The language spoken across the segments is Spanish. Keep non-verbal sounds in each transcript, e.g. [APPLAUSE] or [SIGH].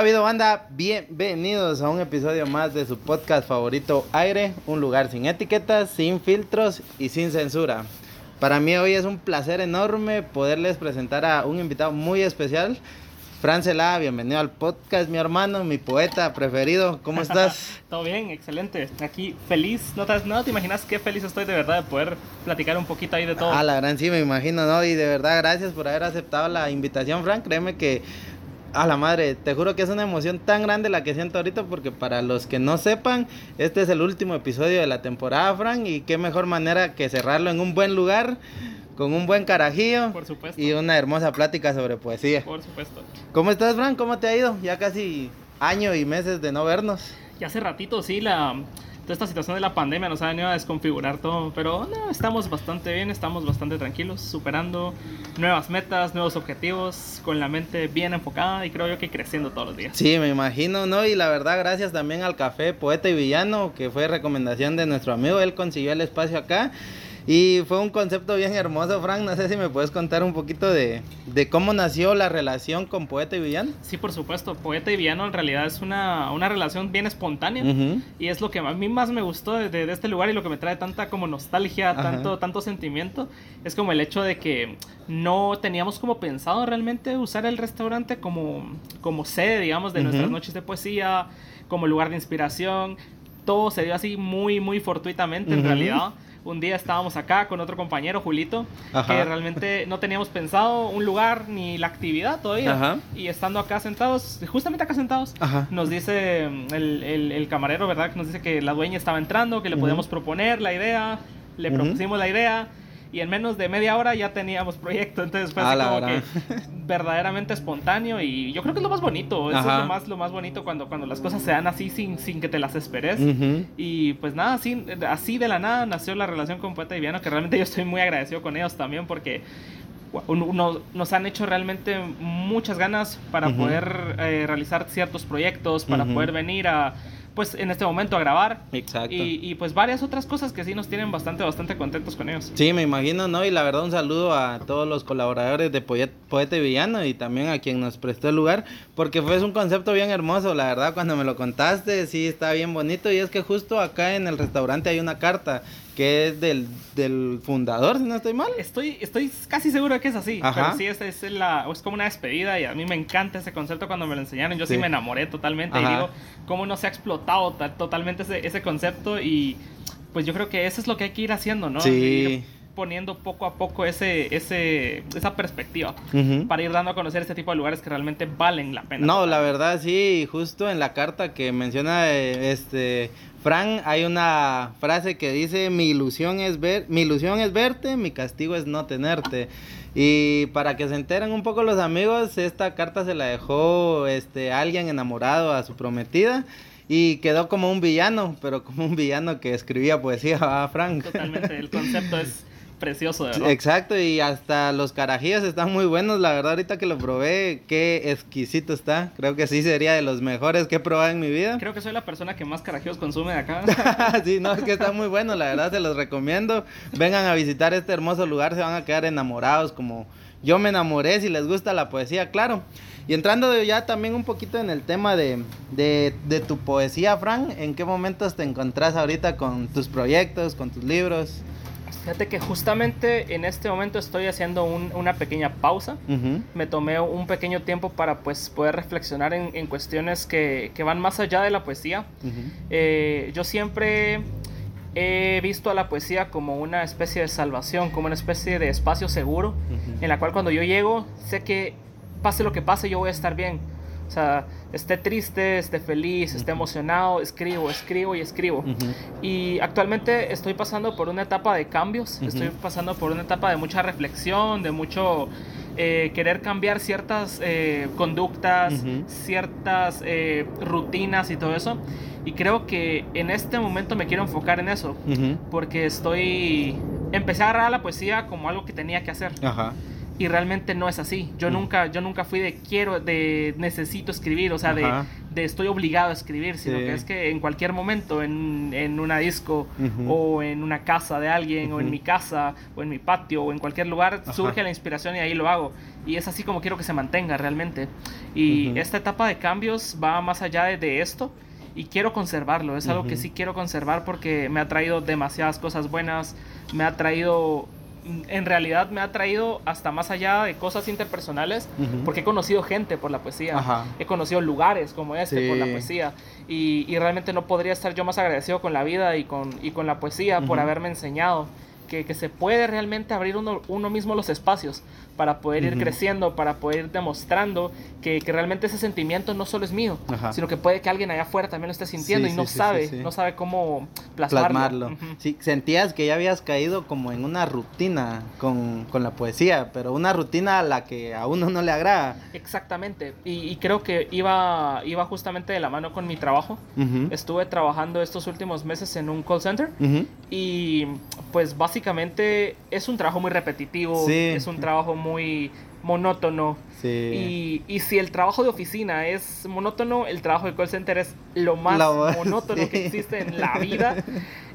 ha habido, banda? Bienvenidos a un episodio más de su podcast favorito Aire, un lugar sin etiquetas, sin filtros y sin censura. Para mí hoy es un placer enorme poderles presentar a un invitado muy especial. Fran Celada, bienvenido al podcast, mi hermano, mi poeta preferido. ¿Cómo estás? [LAUGHS] Todo bien, excelente. Aquí feliz. No te, no te imaginas qué feliz estoy de verdad de poder platicar un poquito ahí de todo. Ah, la gran sí, me imagino, ¿no? Y de verdad, gracias por haber aceptado la invitación, Fran. Créeme que a la madre, te juro que es una emoción tan grande la que siento ahorita porque para los que no sepan, este es el último episodio de la temporada, Frank, y qué mejor manera que cerrarlo en un buen lugar, con un buen carajillo. Por supuesto. Y una hermosa plática sobre poesía. Por supuesto. ¿Cómo estás, Frank? ¿Cómo te ha ido? Ya casi año y meses de no vernos. Ya hace ratito, sí, la esta situación de la pandemia nos ha venido a desconfigurar todo, pero no, estamos bastante bien, estamos bastante tranquilos, superando nuevas metas, nuevos objetivos, con la mente bien enfocada y creo yo que creciendo todos los días. Sí, me imagino, ¿no? Y la verdad, gracias también al café Poeta y Villano, que fue recomendación de nuestro amigo, él consiguió el espacio acá. Y fue un concepto bien hermoso, Frank. No sé si me puedes contar un poquito de, de, cómo nació la relación con Poeta y Villano. Sí, por supuesto. Poeta y Villano en realidad es una, una relación bien espontánea. Y es lo que a mí más me gustó de, de, este lugar y lo que me trae tanta como nostalgia, tanto, tanto sentimiento. Es como el hecho de que no teníamos como pensado realmente usar el restaurante como, como sede, digamos, de nuestras noches de poesía, como lugar de inspiración. Todo se dio así muy, muy fortuitamente en realidad un día estábamos acá con otro compañero, Julito, que realmente no teníamos pensado un lugar ni la actividad todavía. Y estando acá sentados, justamente acá sentados, nos dice mm, el, camarero, ¿verdad? Que nos dice que la dueña estaba entrando, que le podíamos proponer la idea, le propusimos la idea y en menos de media hora ya teníamos proyecto. Entonces fue así como que verdaderamente espontáneo y yo creo que es lo más bonito. Eso es lo más, lo más bonito cuando, cuando las cosas se dan así sin, sin que te las esperes. Y pues nada, así, así de la nada nació la relación con Poeta y Viano, que realmente yo estoy muy agradecido con ellos también porque uno, nos han hecho realmente muchas ganas para poder eh, realizar ciertos proyectos, para poder venir a pues en este momento a grabar. Exacto. Y, pues varias otras cosas que sí nos tienen bastante, bastante contentos con ellos. Sí, me imagino, ¿no? Y la verdad un saludo a todos los colaboradores de Poeta y Villano y también a quien nos prestó el lugar, porque fue un concepto bien hermoso, la verdad, cuando me lo contaste, sí, está bien bonito y es que justo acá en el restaurante hay una carta que es del, del fundador, si no estoy mal. Estoy, estoy casi seguro de que es así. Pero sí, es, es, la, es como una despedida y a mí me encanta ese concepto cuando me lo enseñaron. Yo sí, me enamoré totalmente y digo, cómo no se ha explotado totalmente ese, ese concepto y pues yo creo que eso es lo que hay que ir haciendo, ¿no? Sí poniendo poco a poco ese, ese, esa perspectiva para ir dando a conocer este tipo de lugares que realmente valen la pena. No, la verdad sí, justo en la carta que menciona eh, este Fran hay una frase que dice mi ilusión es ver, mi ilusión es verte, mi castigo es no tenerte. Y para que se enteren un poco los amigos, esta carta se la dejó este alguien enamorado a su prometida y quedó como un villano, pero como un villano que escribía poesía a Frank. Totalmente, el concepto es precioso, de verdad. Exacto, y hasta los carajillos están muy buenos, la verdad ahorita que lo probé, qué exquisito está. Creo que sí sería de los mejores que he probado en mi vida. Creo que soy la persona que más carajillos consume de acá. [LAUGHS] sí, no, es que está muy bueno, la verdad se los recomiendo. Vengan a visitar este hermoso lugar, se van a quedar enamorados como yo me enamoré, si les gusta la poesía, claro. Y entrando ya también un poquito en el tema de, de, de tu poesía, Fran, ¿en qué momentos te encontrás ahorita con tus proyectos, con tus libros? Fíjate que justamente en este momento estoy haciendo un- una pequeña pausa. Ujú, Me tomé un pequeño tiempo para pues poder reflexionar en, en cuestiones que, que van más allá de la poesía. ujú. Eh, yo siempre he visto a la poesía como una especie de salvación, como una especie de espacio seguro, Ujú. en la cual cuando yo llego sé que pase lo que pase yo voy a estar bien. O sea, esté triste, esté feliz, esté emocionado, escribo, escribo y escribo. Ujú. Y actualmente estoy pasando por una etapa de cambios, Ujú. estoy pasando por una etapa de mucha reflexión, de mucho eh, querer cambiar ciertas eh, conductas, ciertas eh, rutinas y todo eso. Y creo que en este momento me quiero enfocar en eso, porque estoy... Empecé a agarrar la poesía como algo que tenía que hacer Ajá. Y realmente no es así. Yo Mm. nunca, yo nunca fui de quiero, de necesito escribir, o sea, de, estoy obligado a escribir, sino Sí. que es que en cualquier momento, en, en una disco, o en una casa de alguien, o en mi casa, o en mi patio, o en cualquier lugar, Ajá. surge la inspiración y ahí lo hago. Y es así como quiero que se mantenga realmente. Y esta etapa de cambios va más allá de, de esto. Y quiero conservarlo, es algo que sí quiero conservar porque me ha traído demasiadas cosas buenas, me ha traído en realidad me ha traído hasta más allá de cosas interpersonales, porque he conocido gente por la poesía, Ajá. he conocido lugares como este Sí. por la poesía, y, y realmente no podría estar yo más agradecido con la vida y con, y con la poesía por haberme enseñado que, que se puede realmente abrir uno, uno mismo los espacios para poder ir Ujú. creciendo, para poder ir demostrando que, que realmente ese sentimiento no solo es mío, Ajá. sino que puede que alguien allá afuera también lo esté sintiendo Sí, y no sí, sabe, sí, no sabe cómo plasmarlo. plasmarlo. Ujú. Sí, sentías que ya habías caído como en una rutina con, con la poesía, pero una rutina a la que a uno no le agrada. Exactamente, y, y creo que iba, iba justamente de la mano con mi trabajo. Ujú, Estuve trabajando estos últimos meses en un call center y pues básicamente es un trabajo muy repetitivo, es un trabajo muy monótono. Sí. Y, y si el trabajo de oficina es monótono, el trabajo de call center es lo más monótono [LAUGHS] que existe en la vida.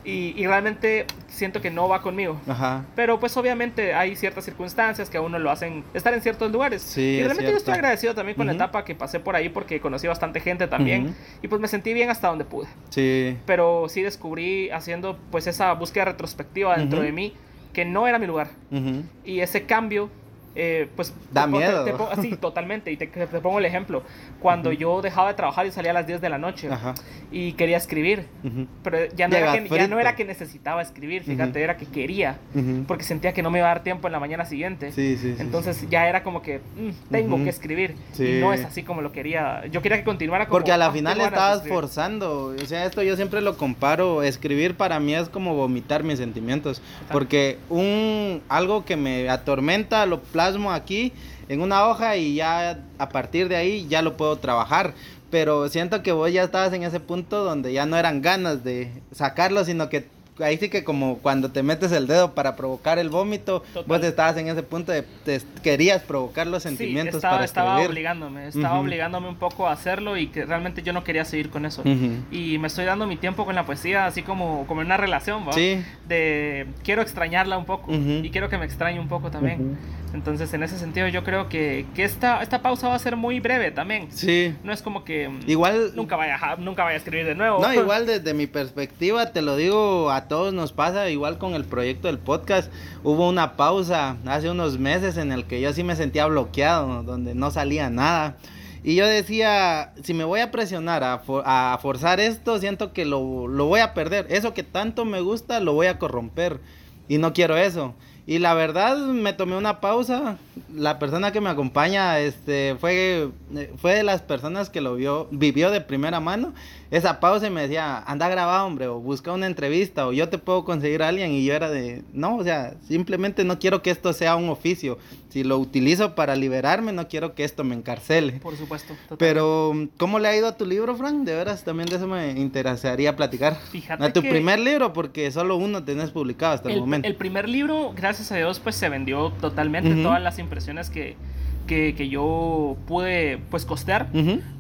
Y, y realmente siento que no va conmigo. Ajá. Pero pues obviamente hay ciertas circunstancias que a uno lo hacen estar en ciertos lugares. Sí, y es realmente yo estoy agradecido también con la etapa que pasé por ahí porque conocí bastante gente también. Y pues me sentí bien hasta donde pude. Sí. Pero sí descubrí haciendo pues esa búsqueda retrospectiva dentro de mí que no era mi lugar. Y ese cambio, eh, pues... Da te te- miedo. te po- sí, [LAUGHS] totalmente. Y te, te pongo el ejemplo. Cuando yo dejaba de trabajar y salía a las 10 de la noche Ajá. y quería escribir. ujú, Pero ya no, era que, ya no era que necesitaba escribir, fíjate, Ujú. era que quería. Porque sentía que no me iba a dar tiempo en la mañana siguiente. Sí, sí, sí, Entonces ya era como que mm, tengo que escribir. Sí. Y no es así como lo quería. Yo quería que continuara como. Porque a la "Ah, final estabas escribir". forzando. O sea, esto yo siempre lo comparo. Escribir para mí es como vomitar mis sentimientos. Porque un algo que me atormenta lo aquí en una hoja y ya a partir de ahí ya lo puedo trabajar. Pero siento que vos ya estabas en ese punto donde ya no eran ganas de sacarlo, sino que ahí sí que como cuando te metes el dedo para provocar el vómito, Total. vos estabas en ese punto de te querías provocar los sentimientos sí, estaba, para estaba escribir. obligándome, estaba Ujú. obligándome un poco a hacerlo y que realmente yo no quería seguir con eso. Ujú. Y me estoy dando mi tiempo con la poesía, así como, como en una relación, ¿va? Sí. De quiero extrañarla un poco Ujú. y quiero que me extrañe un poco también. Entonces, en ese sentido, yo creo que, que esta, esta pausa va a ser muy breve también. Sí. No es como que Igual. nunca vaya, a, nunca vaya a escribir de nuevo. No, [LAUGHS] igual desde mi perspectiva, te lo digo, a todos nos pasa, igual con el proyecto del podcast, hubo una pausa hace unos meses en el que yo sí me sentía bloqueado, donde no salía nada. Y yo decía, si me voy a presionar a, for- a forzar esto, siento que lo, lo voy a perder. Eso que tanto me gusta, lo voy a corromper. Y no quiero eso. Y la verdad, me tomé una pausa, la persona que me acompaña este fue fue de las personas que lo vio vivió de primera mano esa pausa y me decía anda grabado hombre o busca una entrevista o yo te puedo conseguir a alguien y yo era de no o sea simplemente no quiero que esto sea un oficio. Si lo utilizo para liberarme no quiero que esto me encarcele Por supuesto. pero cómo le ha ido a tu libro Frank de veras también de eso me interesaría platicar. Fíjate a tu que- primer libro porque solo uno tenés publicado hasta el, el, momento. el primer libro, gracias a Dios, pues se vendió totalmente todas las impresiones que, que, que yo pude pues costear.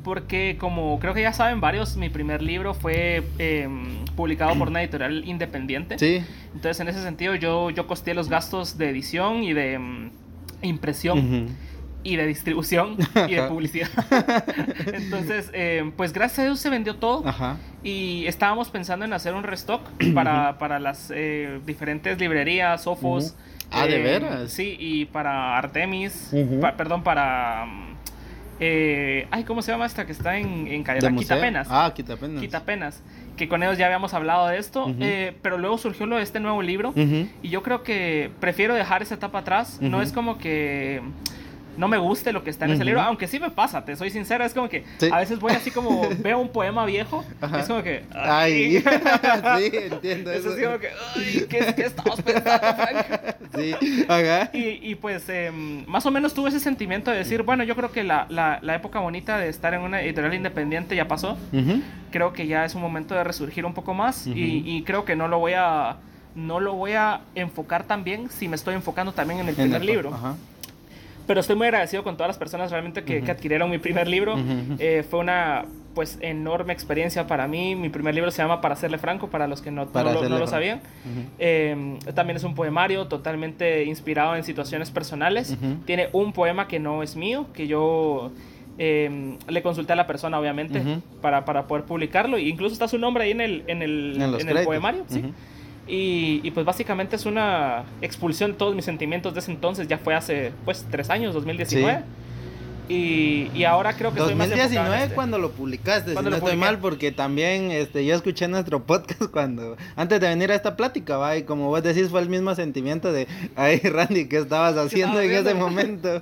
Porque como creo que ya saben varios, mi primer libro fue eh, publicado por una editorial independiente. sí Entonces en ese sentido yo, yo costeé los gastos de edición y de mm, impresión y de distribución y de [LAUGHS] publicidad. [LAUGHS] Entonces, eh, pues gracias a Dios se vendió todo. ajá Y estábamos pensando en hacer un restock [CLEARS THROAT] para, para las eh, diferentes librerías, Sofos. Ujú. Ah, ¿de veras? Sí, y para Artemis. Pa- perdón, para. mm, eh, ay, ¿cómo se llama esta que está en, en museo? Quitapenas. Ah, Quitapenas. Quitapenas. Que con ellos ya habíamos hablado de esto. Eh, pero luego surgió lo de este nuevo libro. Y yo creo que prefiero dejar esa etapa atrás. No es como que no me guste lo que está en ese Ujú. libro, aunque sí me pasa, te soy sincero, es como que Sí. a veces voy así como [LAUGHS] veo un poema viejo, Ajá. es como que Ay, [LAUGHS] sí, entiendo [LAUGHS] es eso. así como que ay, ¿qué, qué estabas pensando, Frank? Sí, ajá. Y, y pues em, más o menos tuve ese sentimiento de decir, bueno, yo creo que la, la, la época bonita de estar en una editorial independiente ya pasó. Ujú. Creo que ya es un momento de resurgir un poco más Ujú. y, y creo que no lo voy a no lo voy a enfocar tan bien si me estoy enfocando también en el En primer el- libro. Ajá. Pero estoy muy agradecido con todas las personas realmente que, que adquirieron mi primer libro. Eh, fue una pues enorme experiencia para mí. Mi primer libro se llama Para serle franco, para los que no, no, lo- no sabían. Eh, también es un poemario totalmente inspirado en situaciones personales. Tiene un poema que no es mío, que yo eh, le consulté a la persona, obviamente, para, para poder publicarlo. E incluso está su nombre ahí en el, en el, En el poemario. ¿sí? Y, y, pues básicamente es una expulsión de todos mis sentimientos de ese entonces. Ya fue hace pues tres años, 2019. Y, y ahora creo que estoy más en 2019 este. cuando lo publicaste, Cuando si no estoy mal, porque también este, yo escuché nuestro podcast [LAUGHS] cuando, antes de venir a esta plática, va, y como vos decís, fue el mismo sentimiento de, ay, Randy, ¿qué estabas [LAUGHS] haciendo en ese momento?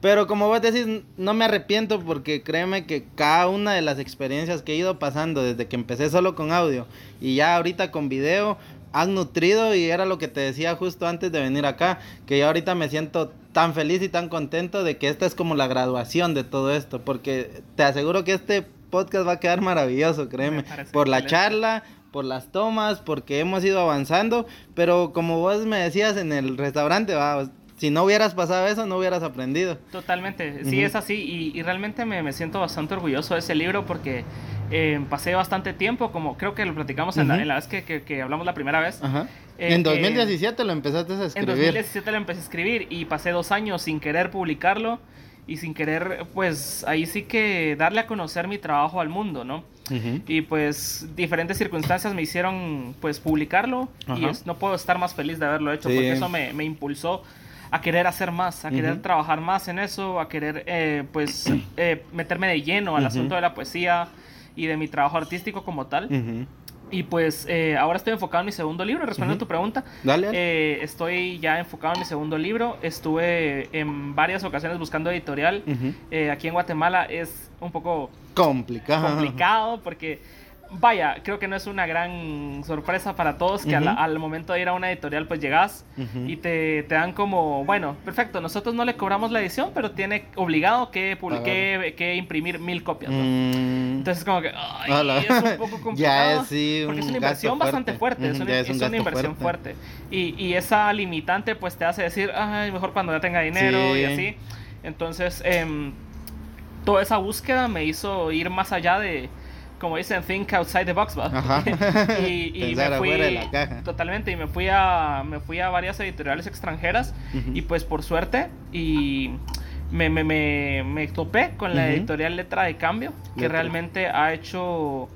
Pero como vos decís, no me arrepiento porque créeme que cada una de las experiencias que he ido pasando desde que empecé solo con audio y ya ahorita con video, han nutrido y era lo que te decía justo antes de venir acá, que yo ahorita me siento tan feliz y tan contento de que esta es como la graduación de todo esto, porque te aseguro que este podcast va a quedar maravilloso, créeme, por la charla, por las tomas, porque hemos ido avanzando, pero como vos me decías en el restaurante, va, si no hubieras pasado eso, no hubieras aprendido. Totalmente, sí es así y, y realmente me, me siento bastante orgulloso de ese libro porque eh, pasé bastante tiempo, como creo que lo platicamos en, la, en la vez que, que- que hablamos la primera vez. Ajá. Eh, en que- 2017 lo empezaste a En escribir. 2017 lo empecé a escribir y pasé dos años sin querer publicarlo y sin querer, pues ahí sí que darle a conocer mi trabajo al mundo, ¿no? Y pues diferentes circunstancias me hicieron pues publicarlo y es- no puedo estar más feliz de haberlo hecho Sí. porque eso me, me impulsó a querer hacer más, a querer trabajar más en eso, a querer eh, pues [CLEARS THROAT] eh, meterme de lleno al asunto de la poesía y de mi trabajo artístico como tal. Y pues eh, ahora estoy enfocado en mi segundo libro, respondiendo a tu pregunta. Dale. Eh, estoy ya enfocado en mi segundo libro. Estuve en varias ocasiones buscando editorial. Ujú. Eh, aquí en Guatemala es un poco Complicado. complicado porque, vaya, creo que no es una gran sorpresa para todos que al momento de ir a una editorial pues llegas y te, te dan como, bueno, perfecto, nosotros no le cobramos la edición, pero tiene obligado que, que, que imprimir mil copias. ¿no? Mm. Entonces como que ay, es un poco complicado. [LAUGHS] Ya es, sí, porque es un una inversión bastante fuerte, es una, ya es un una gasto inversión fuerte. Y, y esa limitante pues te hace decir, ay, mejor cuando ya tenga dinero y Sí. así. Entonces, em, toda esa búsqueda me hizo ir más allá de, como dicen, think outside the box. Ajá. [LAUGHS] y, [LAUGHS] me fui afuera de la caja. totalmente y me fui a me fui a varias editoriales extranjeras y pues por suerte y me, me, me, me topé con la editorial Letra de Cambio que Letra. realmente ha hecho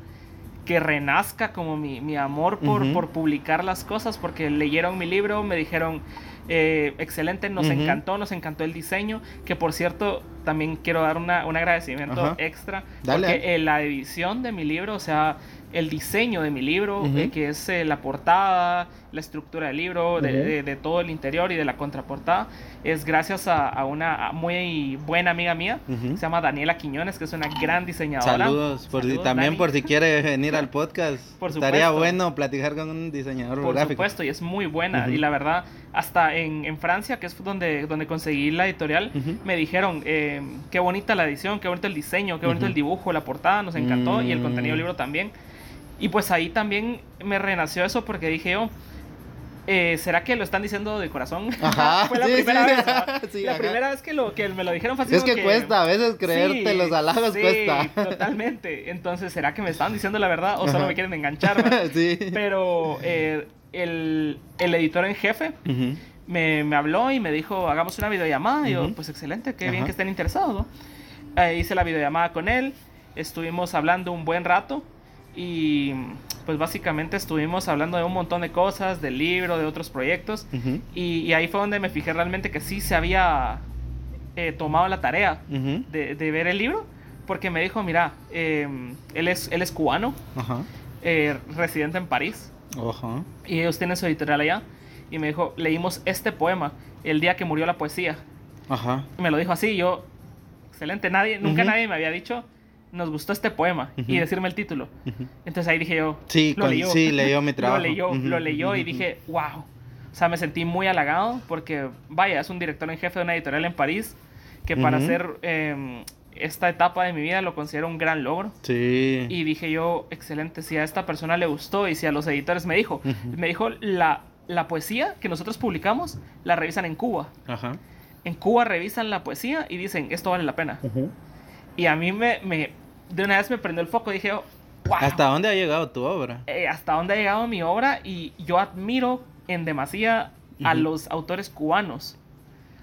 que renazca como mi, mi amor por, por publicar las cosas porque leyeron mi libro, me dijeron eh, excelente, nos encantó, nos encantó el diseño, que por cierto también quiero dar una- un agradecimiento Ajá. extra Dale, porque eh, la edición de mi libro, o sea, el diseño de mi libro, eh, que es eh, la portada la estructura del libro, de, de- de todo el interior y de la contraportada, es gracias a, a una muy buena amiga mía, Ujú. se llama Daniela Quiñones, que es una gran diseñadora. Saludos, por si, Saludos, también Dani. por si quiere venir al [LAUGHS] podcast. Por Estaría supuesto. bueno platicar con un diseñador Por gráfico. supuesto, y es muy buena. Ujú. Y la verdad, hasta en, en Francia, que es donde, donde conseguí la editorial, Ujú. me dijeron, eh, qué bonita la edición, qué bonito el diseño, qué bonito el dibujo, la portada, nos encantó, y el contenido del Mm. libro también. Y pues ahí también me renació eso porque dije yo, eh, ¿será que lo están diciendo de corazón? [LAUGHS] Ajá, Fue la sí, primera sí. vez. [LAUGHS] la ajá. primera vez que, lo, que me lo dijeron así Es que cuesta, a veces creerte Sí, los halagos sí, cuesta. [LAUGHS] Totalmente. Entonces, ¿será que me están diciendo la verdad o solo me quieren enganchar? sí. Pero eh, el, el editor en jefe me, me habló y me dijo, hagamos una videollamada. Y yo, pues excelente, qué bien que estén interesados. ¿no? Eh, hice la videollamada con él, estuvimos hablando un buen rato y pues básicamente estuvimos hablando de un montón de cosas, del libro, de otros proyectos. Ujú. Y, y ahí fue donde me fijé realmente que sí se había eh, tomado la tarea Ujú. de, de ver el libro. Porque me dijo, mira, eh, él, es, él es cubano, Ajá. eh, residente en París. Y ellos tienen su editorial allá. Y me dijo, leímos este poema el día que murió la poesía. Y me lo dijo así, yo, excelente, nadie, nunca nadie me había dicho, nos gustó este poema y Ujú. decirme el título. Ujú. Entonces ahí dije yo, Sí, lo con- leyó. sí, leyó mi [LAUGHS] trabajo. lo leyó, Ujú, lo leyó y dije, wow. O sea, me sentí muy halagado porque, vaya, es un director en jefe de una editorial en París que para hacer em, esta etapa de mi vida lo considero un gran logro. Sí. Y dije yo, excelente, si a esta persona le gustó y si a los editores me dijo, me dijo, la, la poesía que nosotros publicamos la revisan en Cuba. Ajá. En Cuba revisan la poesía y dicen, esto vale la pena. Y a mí me, me de una vez me prendió el foco, dije, wow, ¿Hasta dónde ha llegado tu obra? eh, hasta dónde ha llegado mi obra y yo admiro en demasía a los autores cubanos.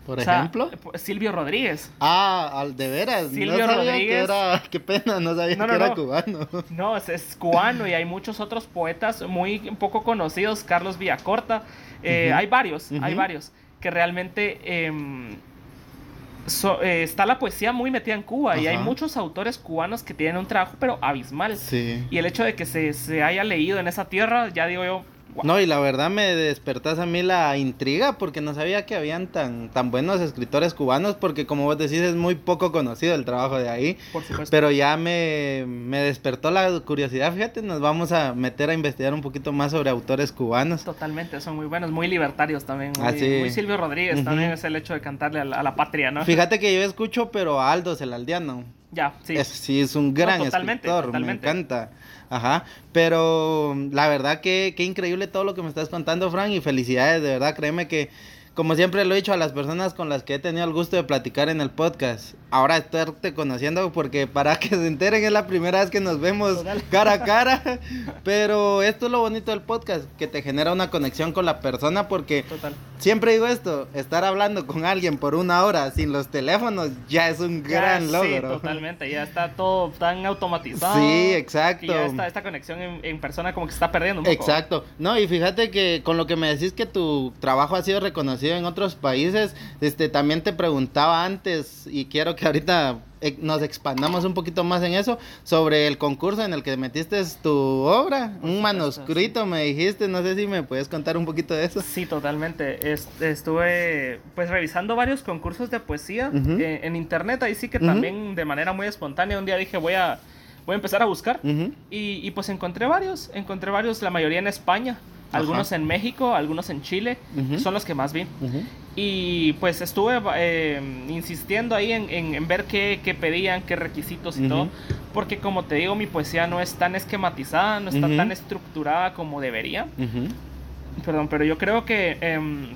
Por O sea, ejemplo. eh, Silvio Rodríguez. Ah, al de veras. Silvio no sabía Rodríguez. que era. Qué pena, no sabía No, que no, era no. cubano. No, es, es cubano y hay muchos otros poetas muy poco conocidos, Carlos Villacorta, eh, hay varios, hay varios, que realmente em, so- eh, está la poesía muy metida en Cuba y hay muchos autores cubanos que tienen un trabajo pero abismal. Sí. Y el hecho de que se, se haya leído en esa tierra, ya digo yo, wow. No, y la verdad me despertás a mí la intriga porque no sabía que habían tan, tan buenos escritores cubanos porque como vos decís es muy poco conocido el trabajo de ahí. por supuesto. Pero ya me, me despertó la curiosidad, fíjate, nos vamos a meter a investigar un poquito más sobre autores cubanos. Totalmente, son muy buenos, muy libertarios también. Muy, Ah, sí. muy Silvio Rodríguez también es el hecho de cantarle a la, a la patria, ¿no? Fíjate que yo escucho, pero a Aldos el aldeano. Ya, sí. Es- sí, es un gran totalmente, escritor, totalmente. me encanta. Ajá, pero la verdad que, que increíble todo lo que me estás contando, Frank, y felicidades, de verdad, créeme que, como siempre lo he dicho a las personas con las que he tenido el gusto de platicar en el podcast, ahora estarte conociendo, porque para [LAUGHS] que se enteren es la primera vez que nos vemos Total. cara a cara, [LAUGHS] pero esto es lo bonito del podcast, que te genera una conexión con la persona, porque Total. siempre digo esto, estar hablando con alguien por una hora sin los teléfonos ya es un Ya, gran Sí, logro. totalmente. Ya está todo tan automatizado. Sí, exacto. Y ya está esta conexión en, en persona como que se está perdiendo un poco. Exacto. No, y fíjate que con lo que me decís que tu trabajo ha sido reconocido en otros países, este también te preguntaba antes y quiero que ahorita eh, nos expandamos un poquito más en eso sobre el concurso en el que metiste tu obra, un manuscrito me dijiste, no sé si me puedes contar un poquito de eso. Sí, totalmente. Est- estuve pues revisando varios concursos de poesía Ujú. eh, en internet. Ahí sí que también de manera muy espontánea un día dije voy a, voy a empezar a buscar. Ujú. Y, y, pues encontré varios, encontré varios, la mayoría en España, Ajá. algunos en México, algunos en Chile, son los que más vi. Y pues estuve eh, insistiendo ahí en, en- en ver qué, qué pedían, qué requisitos y todo, porque como te digo, mi poesía no es tan esquematizada, no está tan estructurada como debería. Perdón, pero yo creo que em,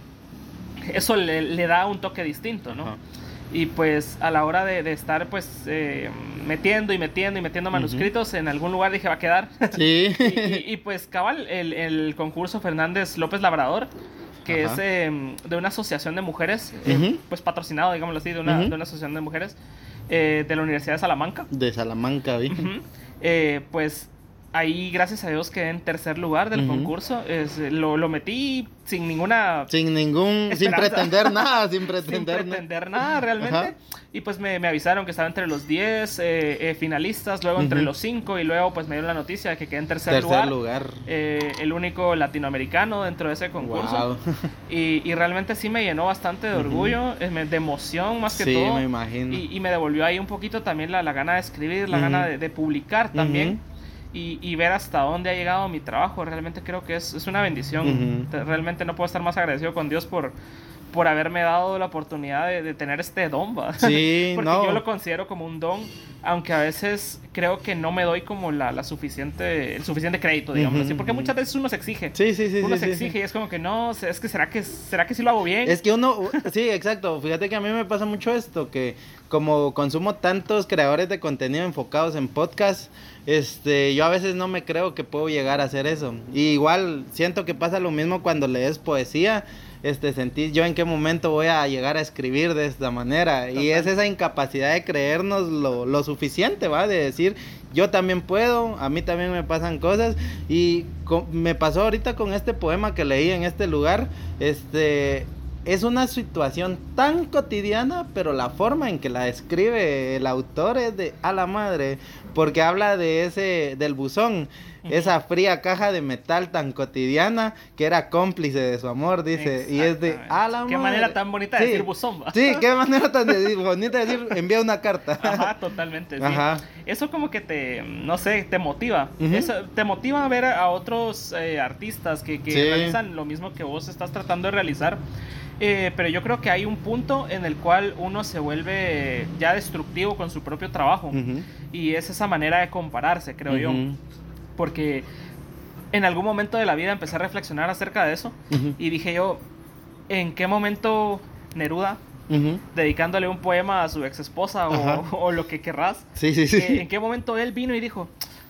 eso le, le da un toque distinto, ¿no? Y pues a la hora de, de estar pues eh, metiendo y metiendo y metiendo manuscritos, en algún lugar dije va a quedar. [LAUGHS] Sí. y, y- y, pues cabal, el, el concurso Fernández López Labrador, que Ajá. es em, de una asociación de mujeres, eh, Ujú. pues patrocinado, digámoslo así, de una, de una asociación de mujeres eh, de la Universidad de Salamanca. De Salamanca. Ujú. Eh, pues ahí, gracias a Dios, quedé en tercer lugar del concurso. Es, lo, lo metí sin ninguna... Sin ningún, sin Esperanza. pretender [LAUGHS] nada, sin sin pretender nada. pretender nada realmente. Ajá. Y pues me, me avisaron que estaba entre los 10 eh, eh, finalistas, luego entre los 5 y luego pues me dieron la noticia de que quedé en tercer, Tercer lugar. lugar. Eh, el único latinoamericano dentro de ese concurso. Wow. [LAUGHS] Y, y realmente sí me llenó bastante de orgullo, eh, de emoción más que Sí, todo. me imagino. Y, y me devolvió ahí un poquito también la, la gana de escribir, la gana de, de publicar también. Y, y ver hasta dónde ha llegado mi trabajo. Realmente creo que es, es una bendición. Realmente no puedo estar más agradecido con Dios por, por haberme dado la oportunidad de, de tener este don. ¿va? Sí, [LAUGHS] Porque no. yo lo considero como un don, aunque a veces creo que no me doy como la, la suficiente, el suficiente crédito, digamos Ujú, así. Porque muchas veces uno se exige. Sí, sí, sí. uno sí, se sí, exige sí. y es como que no, es que será que será que sí lo hago bien. Es que uno, sí, exacto. Fíjate que a mí me pasa mucho esto, que como consumo tantos creadores de contenido enfocados en podcast, este, yo a veces no me creo que puedo llegar a hacer eso. Y igual siento que pasa lo mismo cuando lees poesía. Este, sentís yo en qué momento voy a llegar a escribir de esta manera. Y es esa incapacidad de creernos lo, lo suficiente, ¿va? De decir, yo también puedo, a mí también me pasan cosas. Y me pasó ahorita con este poema que leí en este lugar. Este, es una situación tan cotidiana, pero la forma en que la describe el autor es de a la madre, porque habla de ese del buzón, esa fría caja de metal tan cotidiana que era cómplice de su amor, dice, y es de la Qué madre. manera tan bonita de Sí. decir buzón. ¿va? Sí, qué manera tan de- bonita de decir envía una carta. [LAUGHS] Ajá, totalmente. sí. Ajá. Eso como que te, no sé, te motiva. Eso te motiva a ver a otros eh, artistas que, que Sí. realizan lo mismo que vos estás tratando de realizar. Eh, pero yo creo que hay un punto en el cual uno se vuelve ya destructivo con su propio trabajo. Y es esa manera de compararse, creo yo. Porque en algún momento de la vida empecé a reflexionar acerca de eso. Y dije yo, ¿en qué momento Neruda, dedicándole un poema a su ex esposa [LAUGHS] o lo que querrás, Sí, sí, sí. eh, ¿en qué momento él vino y dijo,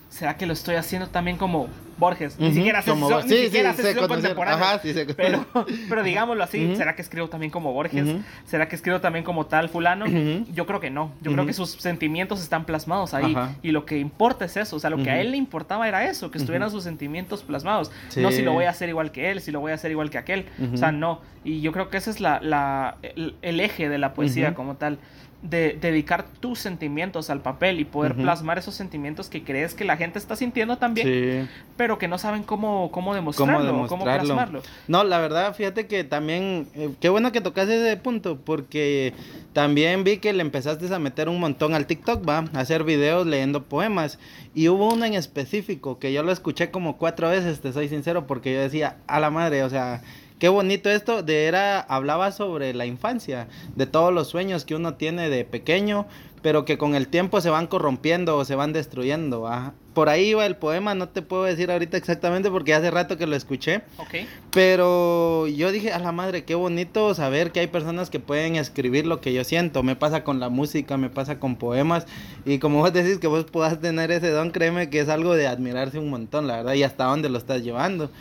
¿será que lo estoy haciendo también como Borges? Ni siquiera sé si como son, Bor- ni sí, siquiera sí, sé si sé son conocer. contemporáneos. Ajá, sí, sé [LAUGHS] pero, pero digámoslo así. ¿será que escribo también como Borges? ¿Será que escribo también como tal fulano? Yo creo que no. Yo creo que sus sentimientos están plasmados ahí. Ajá. Y lo que importa es eso. O sea, lo que a él le importaba era eso, que estuvieran sus sentimientos plasmados. No si lo voy a hacer igual que él, si lo voy a hacer igual que aquel. O sea, no. Y yo creo que ese es la, la- el, el eje de la poesía como tal. De dedicar tus sentimientos al papel y poder plasmar esos sentimientos que crees que la gente está sintiendo también, Sí. pero que no saben cómo, cómo demostrarlo, cómo, demostrarlo? plasmarlo. No, la verdad, fíjate que también, eh, qué bueno que tocas ese punto, porque también vi que le empezaste a meter un montón al TikTok, va, a hacer videos leyendo poemas, y hubo uno en específico que yo lo escuché como cuatro veces, te soy sincero, porque yo decía, a la madre, o sea, qué bonito esto, de era, hablaba sobre la infancia, de todos los sueños que uno tiene de pequeño, pero que con el tiempo se van corrompiendo o se van destruyendo, ¿va? Por ahí va el poema, no te puedo decir ahorita exactamente porque hace rato que lo escuché, Ok. pero yo dije, a la madre, qué bonito saber que hay personas que pueden escribir lo que yo siento. Me pasa con la música, me pasa con poemas. Y como vos decís que vos puedas tener ese don, créeme que es algo de admirarse un montón, la verdad, y hasta dónde lo estás llevando.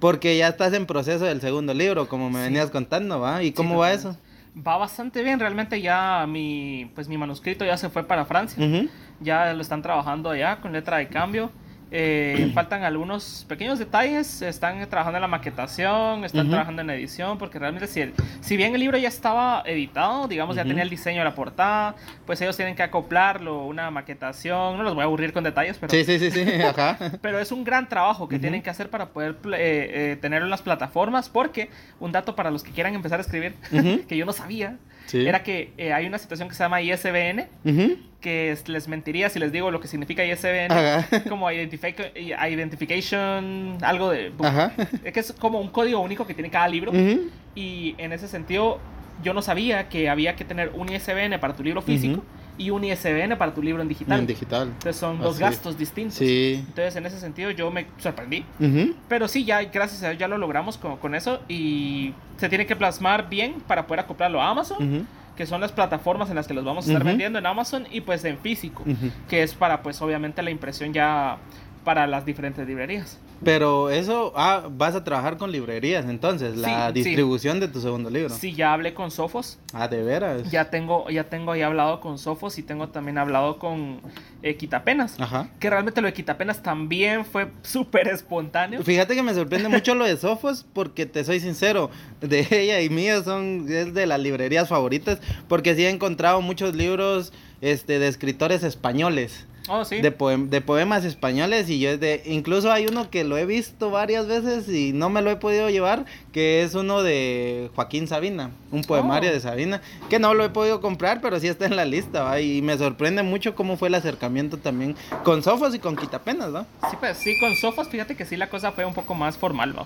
Porque ya estás en proceso del segundo libro, como me Sí. venías contando, ¿va? ¿Y cómo va eso? Va bastante bien, realmente ya mi, pues mi manuscrito ya se fue para Francia. Ya lo están trabajando allá con letra de cambio. Eh, [CLEARS THROAT] faltan algunos pequeños detalles, están trabajando en la maquetación, están trabajando en edición, porque realmente si, el- si bien el libro ya estaba editado, digamos, ya tenía el diseño de la portada, pues ellos tienen que acoplarlo, una maquetación, no los voy a aburrir con detalles, pero, Sí, sí, sí, sí, [LAUGHS] ajá. pero es un gran trabajo que tienen que hacer para poder eh, eh, tenerlo en las plataformas, porque un dato para los que quieran empezar a escribir, [LAUGHS] que yo no sabía, Sí. era que eh, hay una situación que se llama ISBN, que es- les mentiría si les digo lo que significa ISBN, Ajá. [LAUGHS] como identific- identification, algo de... Ajá. Es que es como un código único que tiene cada libro. Y en ese sentido, yo no sabía que había que tener un ISBN para tu libro físico. Y un ISBN para tu libro en digital. En digital. Entonces son dos Así. gastos distintos. Sí. Entonces, en ese sentido, yo me sorprendí. Ujú. Pero sí, ya, gracias a Dios, ya lo logramos con, con eso. Y se tiene que plasmar bien para poder acoplarlo a Amazon Ujú. que son las plataformas en las que los vamos a estar Ujú. vendiendo en Amazon y pues en físico, que es para pues obviamente la impresión ya para las diferentes librerías. Pero eso, ah, vas a trabajar con librerías entonces, la Sí, sí. distribución de tu segundo libro. Sí, ya hablé con Sofos. Ah, de veras. Ya tengo, ya tengo ahí hablado con Sofos y tengo también hablado con eh, Quitapenas. Ajá. Que realmente lo de Quitapenas también fue súper espontáneo. Fíjate que me sorprende mucho lo de [LAUGHS] Sofos porque te soy sincero, de ella y mío son es de las librerías favoritas porque sí he encontrado muchos libros este de escritores españoles. Oh, sí. De, poem- de poemas españoles y yo es de incluso hay uno que lo he visto varias veces y no me lo he podido llevar que es uno de Joaquín Sabina un poemario Oh. de Sabina que no lo he podido comprar pero sí está en la lista ¿va? y me sorprende mucho cómo fue el acercamiento también con Sofos y con Quitapenas ¿no? Sí, pues sí, con Sofos, fíjate que sí la cosa fue un poco más formal, ¿no?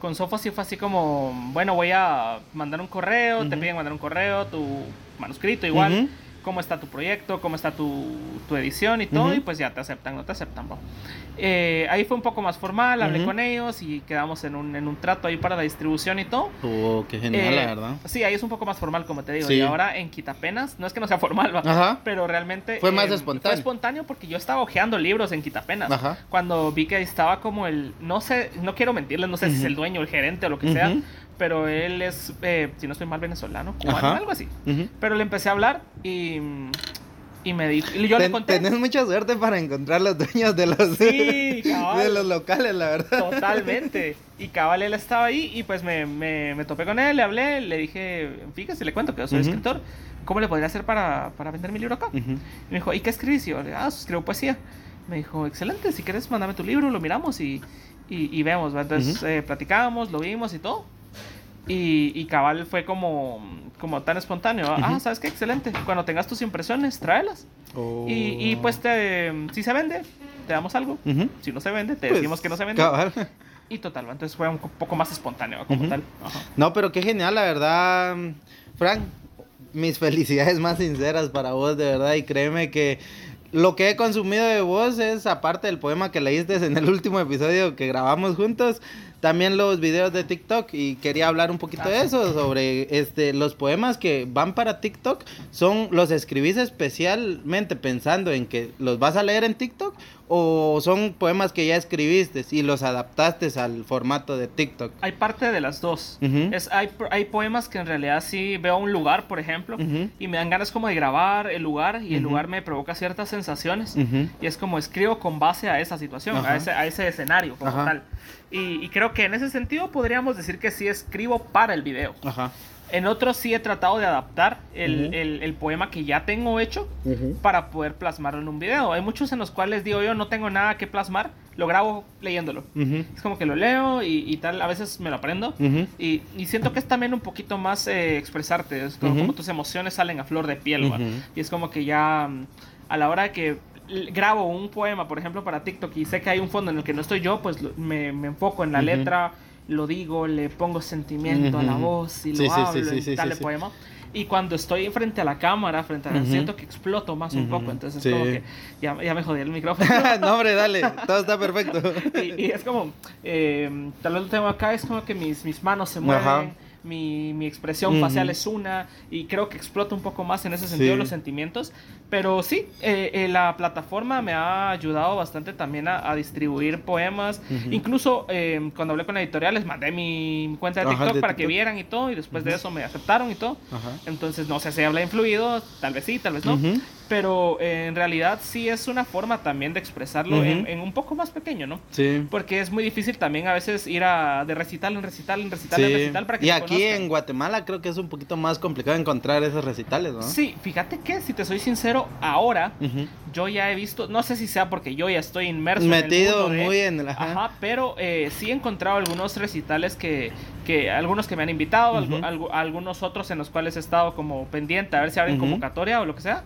Con Sofos sí fue así como, bueno, voy a mandar un correo, te piden mandar un correo, tu manuscrito igual. Cómo está tu proyecto, cómo está tu, tu edición y todo, Ujú. y pues ya te aceptan, no te aceptan, ¿no? Eh, ahí fue un poco más formal, hablé Ujú. con ellos y quedamos en un, en un trato ahí para la distribución y todo. Oh, qué genial, Eh, la verdad. Sí, ahí es un poco más formal, como te digo. Sí. Y ahora en Quitapenas, no es que no sea [LAUGHS] formal. Ajá. pero realmente... Fue más eh, espontáneo. Fue espontáneo porque yo estaba hojeando libros en Quitapenas. Ajá. Cuando vi que estaba como el... No sé, no quiero mentirles, no sé si es el dueño, el gerente o lo que sea, pero él es, eh, si no estoy mal, venezolano, cubano, algo así. Pero le empecé a hablar y... Y me dijo... y Yo le conté... Tenés mucha suerte para encontrar los dueños de los, Sí, [LAUGHS] de los locales, la verdad. Totalmente. Y cabal él estaba ahí y pues me, me, me topé con él, le hablé, le dije, fíjese, le cuento que yo soy escritor. ¿Cómo le podría hacer para, para vender mi libro acá? Ujú. Y me dijo, ¿y qué escribís? Y yo le dije, ah, escribo poesía. Me dijo, excelente, si quieres mándame tu libro, lo miramos y, y, y vemos. ¿va? Entonces eh, platicábamos, lo vimos y todo. Y, y cabal fue como, como tan espontáneo. Ah. ¿sabes qué? Excelente. Cuando tengas tus impresiones, tráelas. Oh. Y, y pues te, si se vende, te damos algo. Si no se vende, te Pues, decimos que no se vende. cabal. Y total, entonces fue un co- poco más espontáneo como tal. Ajá. No, pero qué genial, la verdad, Frank. Mis [LAUGHS] felicidades más sinceras para vos, de verdad. Y créeme que lo que he consumido de vos es, aparte del poema que leíste en el último episodio que grabamos juntos, también los videos de TikTok. Y quería hablar un poquito Ah, de sí. eso, sobre este los poemas que van para TikTok. Son, ¿Los escribís especialmente pensando en que los vas a leer en TikTok? ¿O son poemas que ya escribiste y los adaptaste al formato de TikTok? Hay parte de las dos. Es, hay, hay poemas que en realidad sí veo un lugar, por ejemplo, y me dan ganas como de grabar el lugar y el lugar me provoca ciertas sensaciones. Y es como escribo con base a esa situación, a ese, a ese escenario como tal. Y, y creo que en ese sentido podríamos decir que sí escribo para el video. Ajá. En otros sí he tratado de adaptar el, Ujú. el- el poema que ya tengo hecho para poder plasmarlo en un video. Hay muchos en los cuales digo yo no tengo nada que plasmar, lo grabo leyéndolo. Ujú. Es como que lo leo y, y tal, a veces me lo aprendo. Y, y siento que es también un poquito más eh, expresarte, es como, como tus emociones salen a flor de piel. Y es como que ya mm, a la hora de que grabo un poema, por ejemplo, para TikTok y sé que hay un fondo en el que no estoy yo, pues me, me enfoco en la letra, lo digo, le pongo sentimiento a la voz y Sí, lo sí, hablo sí, sí, tal poema. Y cuando estoy frente a la cámara, frente a Ujú. siento que exploto más un poco, entonces es como que ya, ya me jodí el micrófono. [LAUGHS] no, hombre, dale, todo está perfecto. [LAUGHS] y, y es como, eh, tal vez lo tengo acá, es como que mis, mis manos se mueven. Mi, mi expresión facial es una, y creo que explota un poco más en ese sentido Sí. los sentimientos. Pero sí, eh, eh, la plataforma me ha ayudado bastante también a, a distribuir poemas. Incluso eh, cuando hablé con la editorial les mandé mi, cuenta de Ajá, TikTok de para que vieran y todo, y después de eso me aceptaron y todo. Ajá. Entonces no sé si habla influido, tal vez sí, tal vez no. Pero eh, en realidad sí es una forma también de expresarlo en, en un poco más pequeño, ¿no? Sí. Porque es muy difícil también a veces ir a de recital en recital en recital en recital para que Y te aquí conozcan. en Guatemala creo que es un poquito más complicado encontrar esos recitales, ¿no? Sí, fíjate que si te soy sincero, ahora yo ya he visto, no sé si sea porque yo ya estoy inmerso Metido en el mundo de- muy en el... Ajá, Ajá. pero eh, sí he encontrado algunos recitales que, que algunos que me han invitado, algunos otros en los cuales he estado como pendiente a ver si abren convocatoria o lo que sea.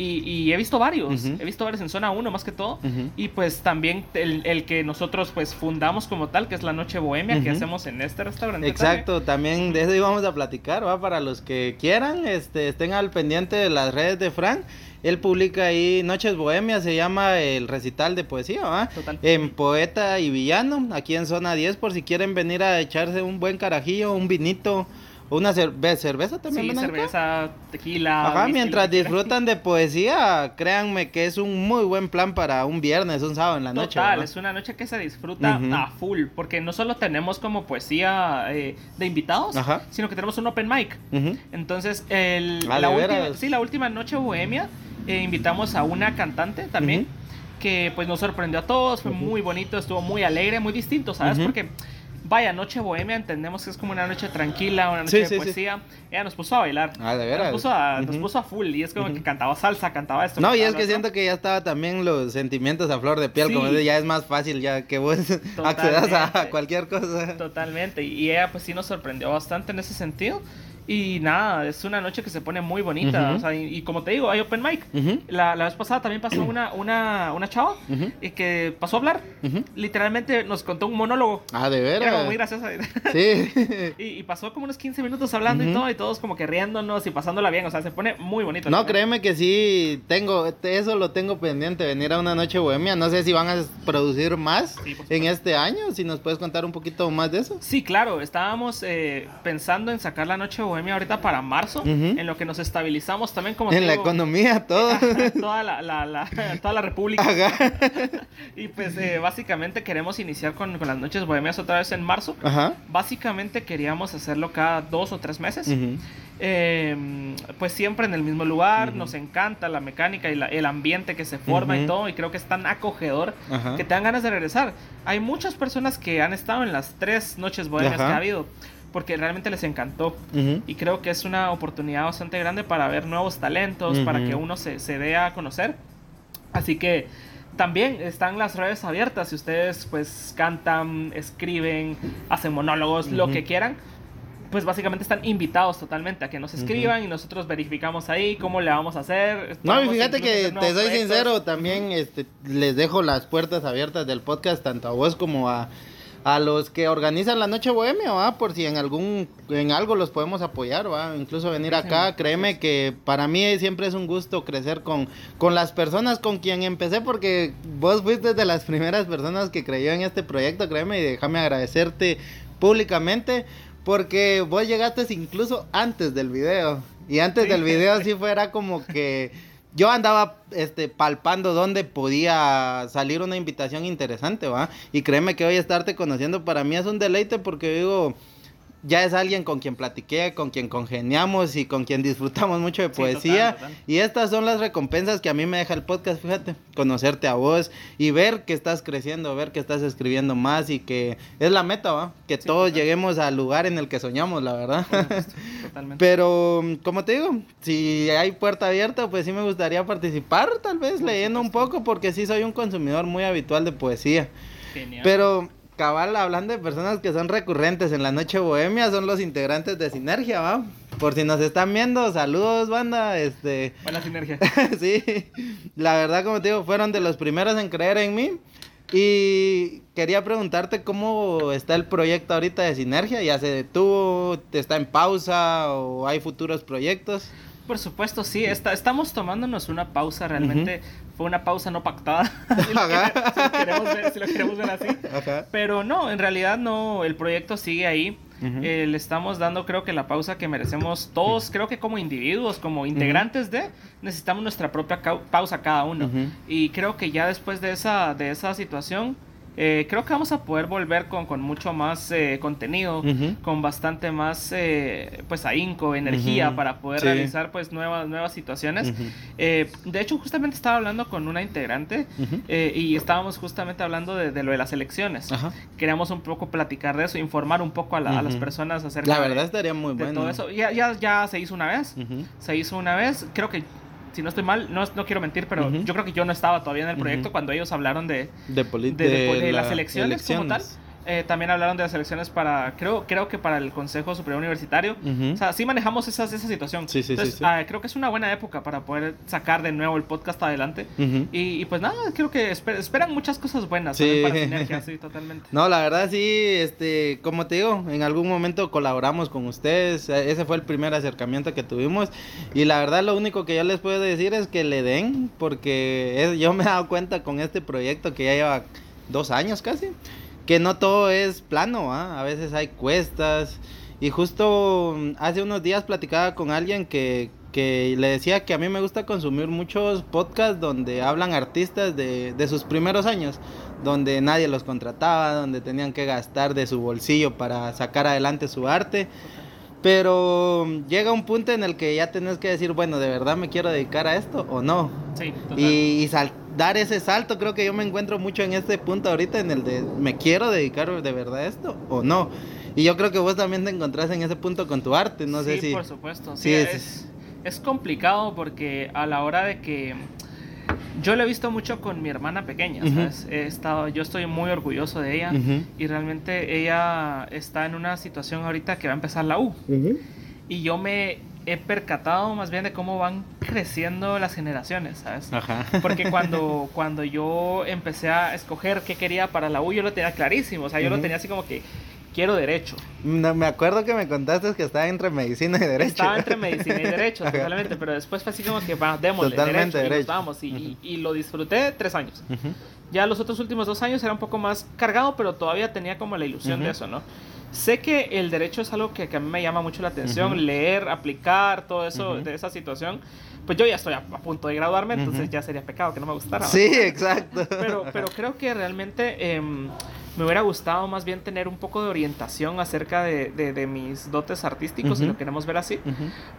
Y, y he visto varios, he visto varios en zona 1 más que todo. Y pues también el, el que nosotros pues fundamos como tal, que es la Noche Bohemia, que hacemos en este restaurante. Exacto, también de eso íbamos a platicar, ¿va? Para los que quieran, este, estén al pendiente de las redes de Frank. Él publica ahí Noches Bohemias, se llama el recital de poesía, ¿va? Total. En Poeta y Villano, aquí en zona 10, por si quieren venir a echarse un buen carajillo, un vinito Una cerve- cerveza también. Sí, cerveza, tequila. Ajá, mientras [LAUGHS] disfrutan de poesía, créanme que es un muy buen plan para un viernes, un sábado en la noche. Total, es una noche que se disfruta a full, porque no solo tenemos como poesía eh, de invitados, Ajá. sino que tenemos un open mic. Entonces, el, Ah, la, ¿de última, sí, la última noche bohemia, eh, invitamos a una cantante también, que pues nos sorprendió a todos, fue muy bonito, estuvo muy alegre, muy distinto, ¿sabes? Porque, vaya, noche bohemia, entendemos que es como una noche tranquila, una noche sí, de sí. poesía. Ella nos puso a bailar. Ah, de veras. Nos puso a, nos puso a full, y es como que cantaba salsa, cantaba esto. No, y es que otro. siento que ya estaba también los sentimientos a flor de piel, Sí. como ya es más fácil ya que vos [LAUGHS] accedas a cualquier cosa. Totalmente, y ella pues sí nos sorprendió bastante en ese sentido. Y nada, es una noche que se pone muy bonita. Ujú. o sea, y, y como te digo, hay open mic. La, la vez pasada también pasó una, una, una chava y que pasó a hablar. Literalmente nos contó un monólogo. Ah, de Era como veras. muy graciosa. [LAUGHS] Sí. y, y pasó como unos 15 minutos hablando y todo, y todos como que riéndonos y pasándola bien. O sea, se pone muy bonito. No, créeme que sí, tengo, eso lo tengo pendiente, venir a una noche bohemia. No sé si van a producir más Sí, en este año, si nos puedes contar un poquito más de eso. Sí, claro, estábamos eh, pensando en sacar la noche bohemia ahorita para marzo, Ujú. en lo que nos estabilizamos también como En te la digo, economía, [LAUGHS] todo. [LAUGHS] toda la, la- la- [LAUGHS] toda la república. Y pues eh, básicamente queremos iniciar con, con las noches bohemias otra vez en marzo. Ajá. Básicamente queríamos hacerlo cada dos o tres meses. Ujú. Eh, pues siempre en el mismo lugar, nos encanta la mecánica y la- el ambiente que se forma y todo, y creo que es tan acogedor que te dan ganas de regresar. Hay muchas personas que han estado en las tres noches bohemias que ha habido, porque realmente les encantó. Ujú. Y creo que es una oportunidad bastante grande para ver nuevos talentos, para Ujú. que uno se, se dé a conocer. Así que también están las redes abiertas. Si ustedes pues cantan, escriben, hacen monólogos, lo Ujú. que quieran, pues básicamente están invitados totalmente a que nos escriban y nosotros verificamos ahí cómo le vamos a hacer. No, y fíjate que te soy proyectos. sincero, también este, les dejo las puertas abiertas del podcast tanto a vos como a, a los que organizan la noche bohemia, ¿va? por si en algún en algo los podemos apoyar, ¿va? incluso venir acá, créeme que para mí siempre es un gusto crecer con, con las personas con quien empecé, porque vos fuiste de las primeras personas que creyó en este proyecto, créeme, y déjame agradecerte públicamente. Porque vos llegaste incluso antes del video. Y antes del video [LAUGHS] sí fuera como que yo andaba este palpando dónde podía salir una invitación interesante, ¿va? Y créeme que hoy estarte conociendo para mí es un deleite porque digo, ya es alguien con quien platiqué, con quien congeniamos y con quien disfrutamos mucho de Sí, poesía. total, total. Y estas son las recompensas que a mí me deja el podcast, fíjate, conocerte a vos y ver que estás creciendo, ver que estás escribiendo más y que es la meta, ¿va? Que Sí, todos total. lleguemos al lugar en el que soñamos, la verdad. Totalmente. [LAUGHS] Pero, como te digo, si hay puerta abierta, pues sí me gustaría participar, tal vez leyendo un poco, porque sí soy un consumidor muy habitual de poesía. Genial. Pero, cabal, hablando de personas que son recurrentes en la noche bohemia, son los integrantes de Sinergia, ¿va? Por si nos están viendo, saludos, banda, este... Buena sinergia. [LAUGHS] sí, la verdad, como te digo, fueron de los primeros en creer en mí. Y quería preguntarte cómo está el proyecto ahorita de Sinergia. ¿Ya se detuvo? ¿Está en pausa? ¿O hay futuros proyectos? Por supuesto, sí. Está, estamos tomándonos una pausa realmente. Fue una pausa no pactada. [LAUGHS] si, lo Ajá. quere- si lo queremos ver, si lo queremos ver así. Ajá. Pero no, en realidad no. El proyecto sigue ahí. Eh, le estamos dando, creo que la pausa que merecemos todos, creo que como individuos, como integrantes de, necesitamos nuestra propia pausa cada uno. Ujú. Y creo que ya después de esa, de esa situación, eh, creo que vamos a poder volver con, con mucho más eh, contenido, con bastante más eh, pues ahínco, energía para poder Sí. realizar pues nuevas, nuevas situaciones. Eh, de hecho, justamente estaba hablando con una integrante eh, y estábamos justamente hablando de, de lo de las elecciones. Queríamos un poco platicar de eso, informar un poco a, la- a las personas acerca La verdad de, estaría muy de bueno. todo eso. Ya, ya, ya se hizo una vez. Se hizo una vez. Creo que, si no estoy mal, no, no quiero mentir, pero yo creo que yo no estaba todavía en el proyecto cuando ellos hablaron de, De, de, de- de la- las elecciones, como tal. Eh, también hablaron de las elecciones para, creo, creo que para el Consejo Superior Universitario. Ujú. O sea, sí manejamos esas, esa situación. Sí, sí, sí, Entonces, sí. ah, creo que es una buena época para poder sacar de nuevo el podcast adelante. Ujú. Y, y pues nada, creo que esper- esperan muchas cosas buenas Sí. para Sinergia, [LAUGHS] sí, totalmente. No, la verdad sí, este, como te digo, en algún momento colaboramos con ustedes, eh, ese fue el primer acercamiento que tuvimos y la verdad lo único que yo les puedo decir es que le den, porque es- yo me he dado cuenta con este proyecto que ya lleva dos años casi, que no todo es plano, ¿ah? a veces hay cuestas Y justo mm, hace unos días platicaba con alguien que, que le decía que a mí me gusta consumir muchos podcasts donde hablan artistas de, de sus primeros años, donde nadie los contrataba, donde tenían que gastar de su bolsillo para sacar adelante su arte. Pero llega un punto en el que ya tenés que decir, bueno, ¿de verdad me quiero dedicar a esto o no? Sí, total. Y, y sal- dar ese salto, creo que yo me encuentro mucho en este punto ahorita, en el de, ¿me quiero dedicar de verdad a esto o no? Y yo creo que vos también te encontrás en ese punto con tu arte, no sé sí, si... por supuesto. Sí, Sí, es- es, es complicado porque a la hora de que yo lo he visto mucho con mi hermana pequeña. ¿sabes? He estado, yo estoy muy orgulloso de ella Ujú. y realmente ella está en una situación ahorita que va a empezar la U y yo me he percatado más bien de cómo van creciendo las generaciones, ¿sabes? Ajá. Porque cuando, [LAUGHS] cuando yo empecé a escoger qué quería para la U, yo lo tenía clarísimo. O sea, yo lo Ujú. tenía así como que quiero derecho. No, me acuerdo que me contaste que estaba entre medicina y derecho. Estaba entre medicina y derecho, [LAUGHS] totalmente. Pero después fue así como que, va, démosle, Totalmente derecho, y nos derecho. vamos. Y, y- y lo disfruté tres años. Ujú. Ya los otros últimos dos años era un poco más cargado, pero todavía tenía como la ilusión de Ujú. eso, ¿no? Sé que el derecho es algo que, que a mí me llama mucho la atención, Ujú. leer, aplicar, todo eso Ujú. de esa situación. Pues yo ya estoy a, a punto de graduarme, entonces ya sería pecado que no me gustara. Sí, exacto. [LAUGHS] Pero, pero creo que realmente em, me hubiera gustado más bien tener un poco de orientación acerca de, de- de mis dotes artísticos, si Ujú. lo queremos ver así.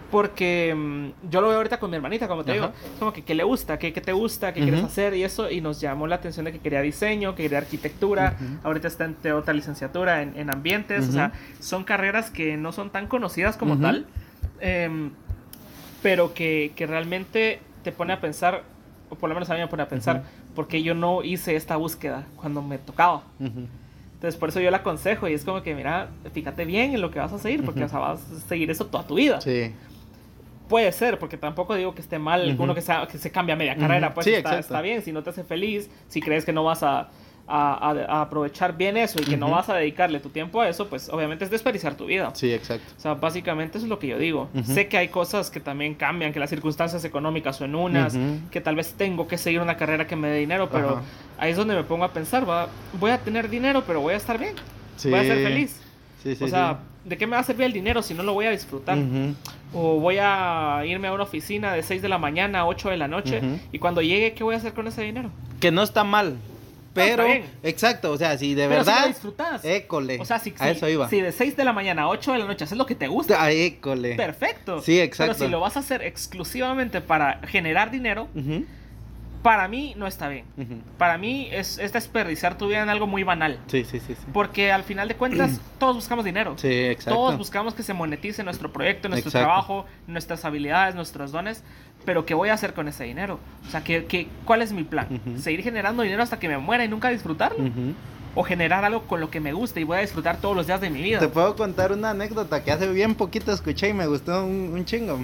Porque em, yo lo veo ahorita con mi hermanita, como te digo. Como que qué le gusta, qué, qué te gusta, qué quieres hacer y eso. Y nos llamó la atención de que quería diseño, que quería arquitectura. Ahorita está en otra licenciatura en, en ambientes. O sea, son carreras que no son tan conocidas como tal. em, pero que, que realmente te pone a pensar, o por lo menos a mí me pone a pensar, Ujú. porque yo no hice esta búsqueda cuando me tocaba. Entonces, por eso yo le aconsejo y es como que, mira, fíjate bien en lo que vas a seguir, porque Ujú. o sea, vas a seguir eso toda tu vida. Sí. Puede ser, porque tampoco digo que esté mal uno que, sea- que se cambia media carrera, pues Sí, está, está bien, si no te hace feliz, si crees que no vas a, a- a- a aprovechar bien eso y que no Ujú. vas a dedicarle tu tiempo a eso, pues obviamente es desperdiciar tu vida. Sí, exacto. O sea, básicamente eso es lo que yo digo. Ujú. Sé que hay cosas que también cambian, que las circunstancias económicas son unas, Ujú. que tal vez tengo que seguir una carrera que me dé dinero, pero ahí es donde me pongo a pensar, va, voy a tener dinero, pero voy a estar bien, Sí. voy a ser feliz. Sí, sí, o sea, ¿de qué me va a servir el dinero si no lo voy a disfrutar? O voy a irme a una oficina de 6 de la mañana a 8 de la noche y cuando llegue, ¿qué voy a hacer con ese dinero? Que no está mal. Pero, exacto, o sea, si de Pero si verdad. lo disfrutas. École. O sea, si, a si- eso iba. si de 6 de la mañana a 8 de la noche haces lo que te gusta, Ah, école. perfecto. Sí, exacto. Pero si lo vas a hacer exclusivamente para generar dinero, para mí no está bien. Para mí es, es desperdiciar tu vida en algo muy banal. Sí, sí, sí. sí. Porque al final de cuentas, [CLEARS THROAT] todos buscamos dinero. Sí, exacto. Todos buscamos que se monetice nuestro proyecto, nuestro Exacto. trabajo, nuestras habilidades, nuestros dones. Pero ¿qué voy a hacer con ese dinero? O sea, ¿qué, qué, cuál es mi plan? ¿Seguir generando dinero hasta que me muera y nunca disfrutarlo? Ujú. ¿O generar algo con lo que me guste y voy a disfrutar todos los días de mi vida? Te puedo contar una anécdota que hace bien poquito escuché y me gustó un, un chingo.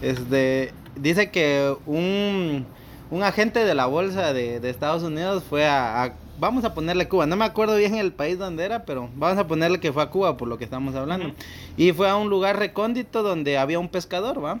Este, dice que un, un agente de la bolsa de, de Estados Unidos fue a, a- vamos a ponerle Cuba, no me acuerdo bien el país donde era, pero vamos a ponerle que fue a Cuba por lo que estamos hablando. Ujú. Y fue a un lugar recóndito donde había un pescador, ¿va?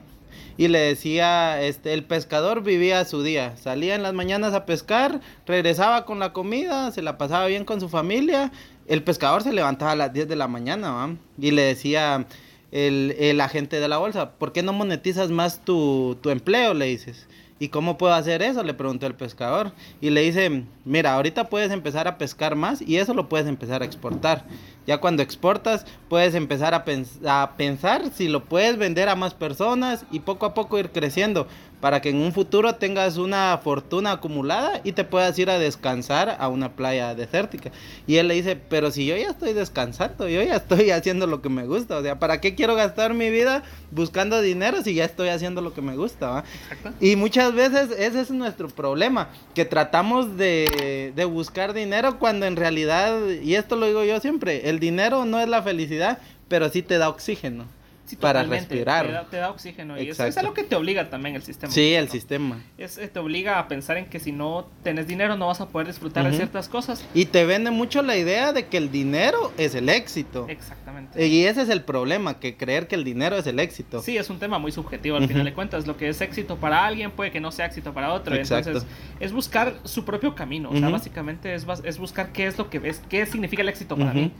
Y le decía, este, el pescador vivía su día, salía en las mañanas a pescar, regresaba con la comida, se la pasaba bien con su familia. El pescador se levantaba a las 10 de la mañana. Y le decía el, el agente de la bolsa, ¿por qué no monetizas más tu, tu empleo? Le dices. ¿Y cómo puedo hacer eso? Le preguntó el pescador. Y le dice, mira, ahorita puedes empezar a pescar más y eso lo puedes empezar a exportar. Ya cuando exportas, puedes empezar a, a pensar si lo puedes vender a más personas y poco a poco ir creciendo para que en un futuro tengas una fortuna acumulada y te puedas ir a descansar a una playa desértica. Y él le dice, pero si yo ya estoy descansando, yo ya estoy haciendo lo que me gusta, o sea, ¿para qué quiero gastar mi vida buscando dinero si ya estoy haciendo lo que me gusta? va?". Exacto. Y muchas veces ese es nuestro problema, que tratamos de, de buscar dinero cuando en realidad, y esto lo digo yo siempre, el dinero no es la felicidad, pero sí te da oxígeno Sí, para respirar. Te da, te da oxígeno. Y eso es Exacto. algo que te obliga también el sistema. Sí, el ¿no? sistema. Es, eh, te obliga a pensar en que si no tenés dinero no vas a poder disfrutar de Ujú. ciertas cosas. Y te vende mucho la idea de que el dinero es el éxito. Exactamente. Y ese es el problema, que creer que el dinero es el éxito. Sí, es un tema muy subjetivo al Ujú. final de cuentas. Lo que es éxito para alguien puede que no sea éxito para otro. Exacto. Entonces, es buscar su propio camino. O sea, Ujú. básicamente es, es buscar qué es lo que ves, qué significa el éxito para mí.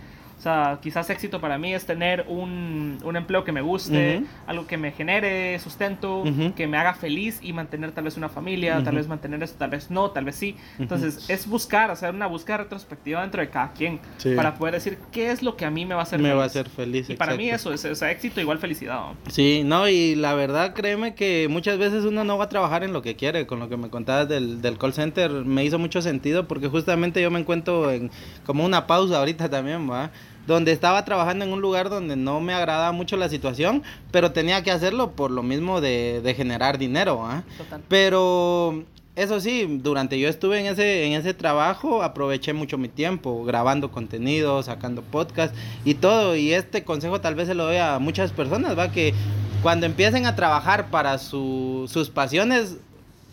O sea, quizás éxito para mí es tener un, un empleo que me guste, Ujú. algo que me genere sustento, Ujú. que me haga feliz y mantener tal vez una familia, tal Ujú. vez mantener eso, tal vez no, tal vez sí. Entonces, es buscar, hacer una búsqueda retrospectiva dentro de cada quien Sí. para poder decir qué es lo que a mí me va a hacer me feliz. va a hacer feliz. Y para mí exacto. eso es, o sea, éxito igual felicidad. ¿no? Sí, no, y la verdad, créeme que muchas veces uno no va a trabajar en lo que quiere. Con lo que me contabas del, del call center, me hizo mucho sentido porque justamente yo me encuentro en como una pausa ahorita también, ¿va? Donde estaba trabajando en un lugar donde no me agradaba mucho la situación, pero tenía que hacerlo por lo mismo de, de generar dinero. Total. Pero eso sí, durante yo estuve en ese, en ese trabajo, aproveché mucho mi tiempo grabando contenido, sacando podcast y todo. Y este consejo tal vez se lo doy a muchas personas, va que cuando empiecen a trabajar para su- sus pasiones,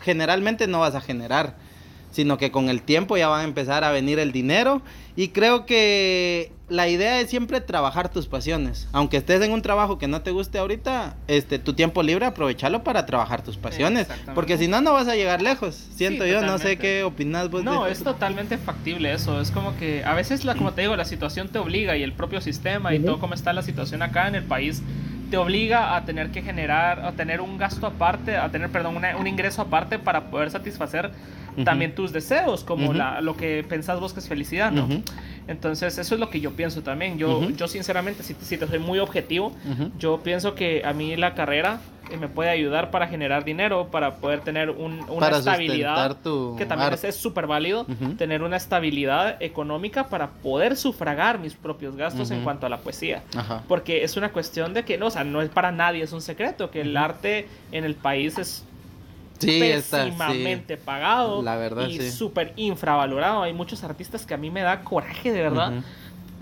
generalmente no vas a generar, sino que con el tiempo ya va a empezar a venir el dinero. Y creo que la idea es siempre trabajar tus pasiones. Aunque estés en un trabajo que no te guste ahorita, este, tu tiempo libre aprovecharlo para trabajar tus pasiones. Porque si no, no vas a llegar lejos. Siento Sí, yo, no sé qué opinas vos. No, de es totalmente factible eso. Es como que a veces, la, como te digo, la situación te obliga y el propio sistema y todo como está la situación acá en el país te obliga a tener que generar, a tener un gasto aparte, a tener, perdón, una- un ingreso aparte para poder satisfacer también tus deseos, como la, lo que pensás vos que es felicidad, ¿no? Entonces, eso es lo que yo pienso también. Yo, yo sinceramente, si, si te soy muy objetivo, yo pienso que a mí la carrera me puede ayudar para generar dinero, para poder tener un- una Para estabilidad, tu que también es- arte. es súper válido, tener una estabilidad económica para poder sufragar mis propios gastos en cuanto a la poesía. Ajá. Porque es una cuestión de que, no, o sea, no es para nadie, es un secreto, que el arte en el país es Sí, está, sí. pésimamente pagado La verdad, y sí. súper infravalorado. Hay muchos artistas que a mí me da coraje, de verdad.